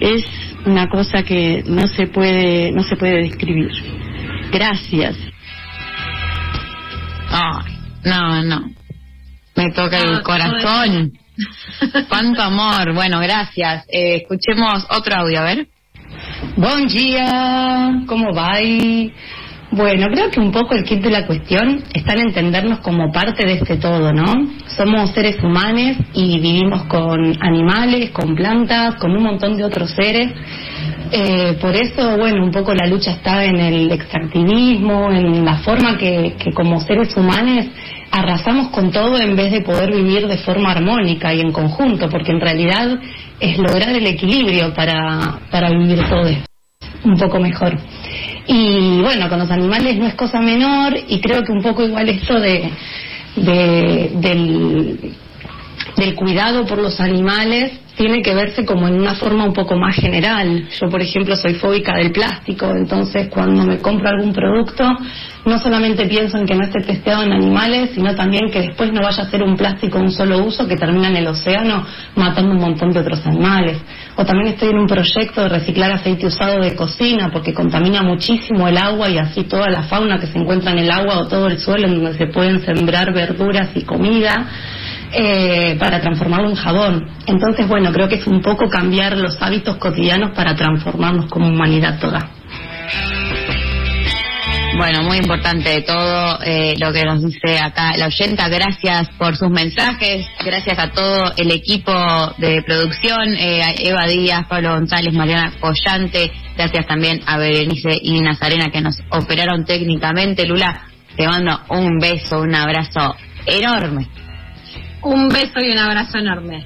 es una cosa que no se puede, no se puede describir. Gracias. Ay, no, no. Me toca el corazón. Cuánto amor. Bueno, gracias. Eh, escuchemos otro audio, a ver. Buen día, ¿cómo va? Bueno, creo que un poco el kit de la cuestión está en entendernos como parte de este todo, ¿no? Somos seres humanos y vivimos con animales, con plantas, con un montón de otros seres. Eh, por eso, bueno, un poco la lucha está en el extractivismo, en la forma que, que como seres humanos arrasamos con todo en vez de poder vivir de forma armónica y en conjunto, porque en realidad es lograr el equilibrio para, para vivir todo un poco mejor. Y bueno, con los animales no es cosa menor y creo que un poco igual esto de, de- del, del cuidado por los animales tiene que verse como en una forma un poco más general. Yo, por ejemplo, soy fóbica del plástico, entonces cuando me compro algún producto, no solamente pienso en que no esté testeado en animales, sino también que después no vaya a ser un plástico un solo uso que termina en el océano matando un montón de otros animales. O también estoy en un proyecto de reciclar aceite usado de cocina porque contamina muchísimo el agua y así toda la fauna que se encuentra en el agua o todo el suelo en donde se pueden sembrar verduras y comida eh, para transformarlo en jabón. Entonces, bueno, creo que es un poco cambiar los hábitos cotidianos para transformarnos como humanidad toda. Bueno, muy importante todo eh, lo que nos dice acá la oyenta. Gracias por sus mensajes. Gracias a todo el equipo de producción, eh, a Eva Díaz, Pablo González, Mariana Collante. Gracias también a Berenice y Nazarena que nos operaron técnicamente. Lula, te mando un beso, un abrazo enorme. Un beso y un abrazo enorme.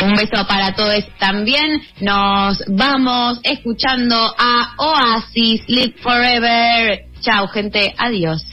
Un beso para todos. También nos vamos escuchando a Oasis, Live Forever. Chao, gente. Adiós.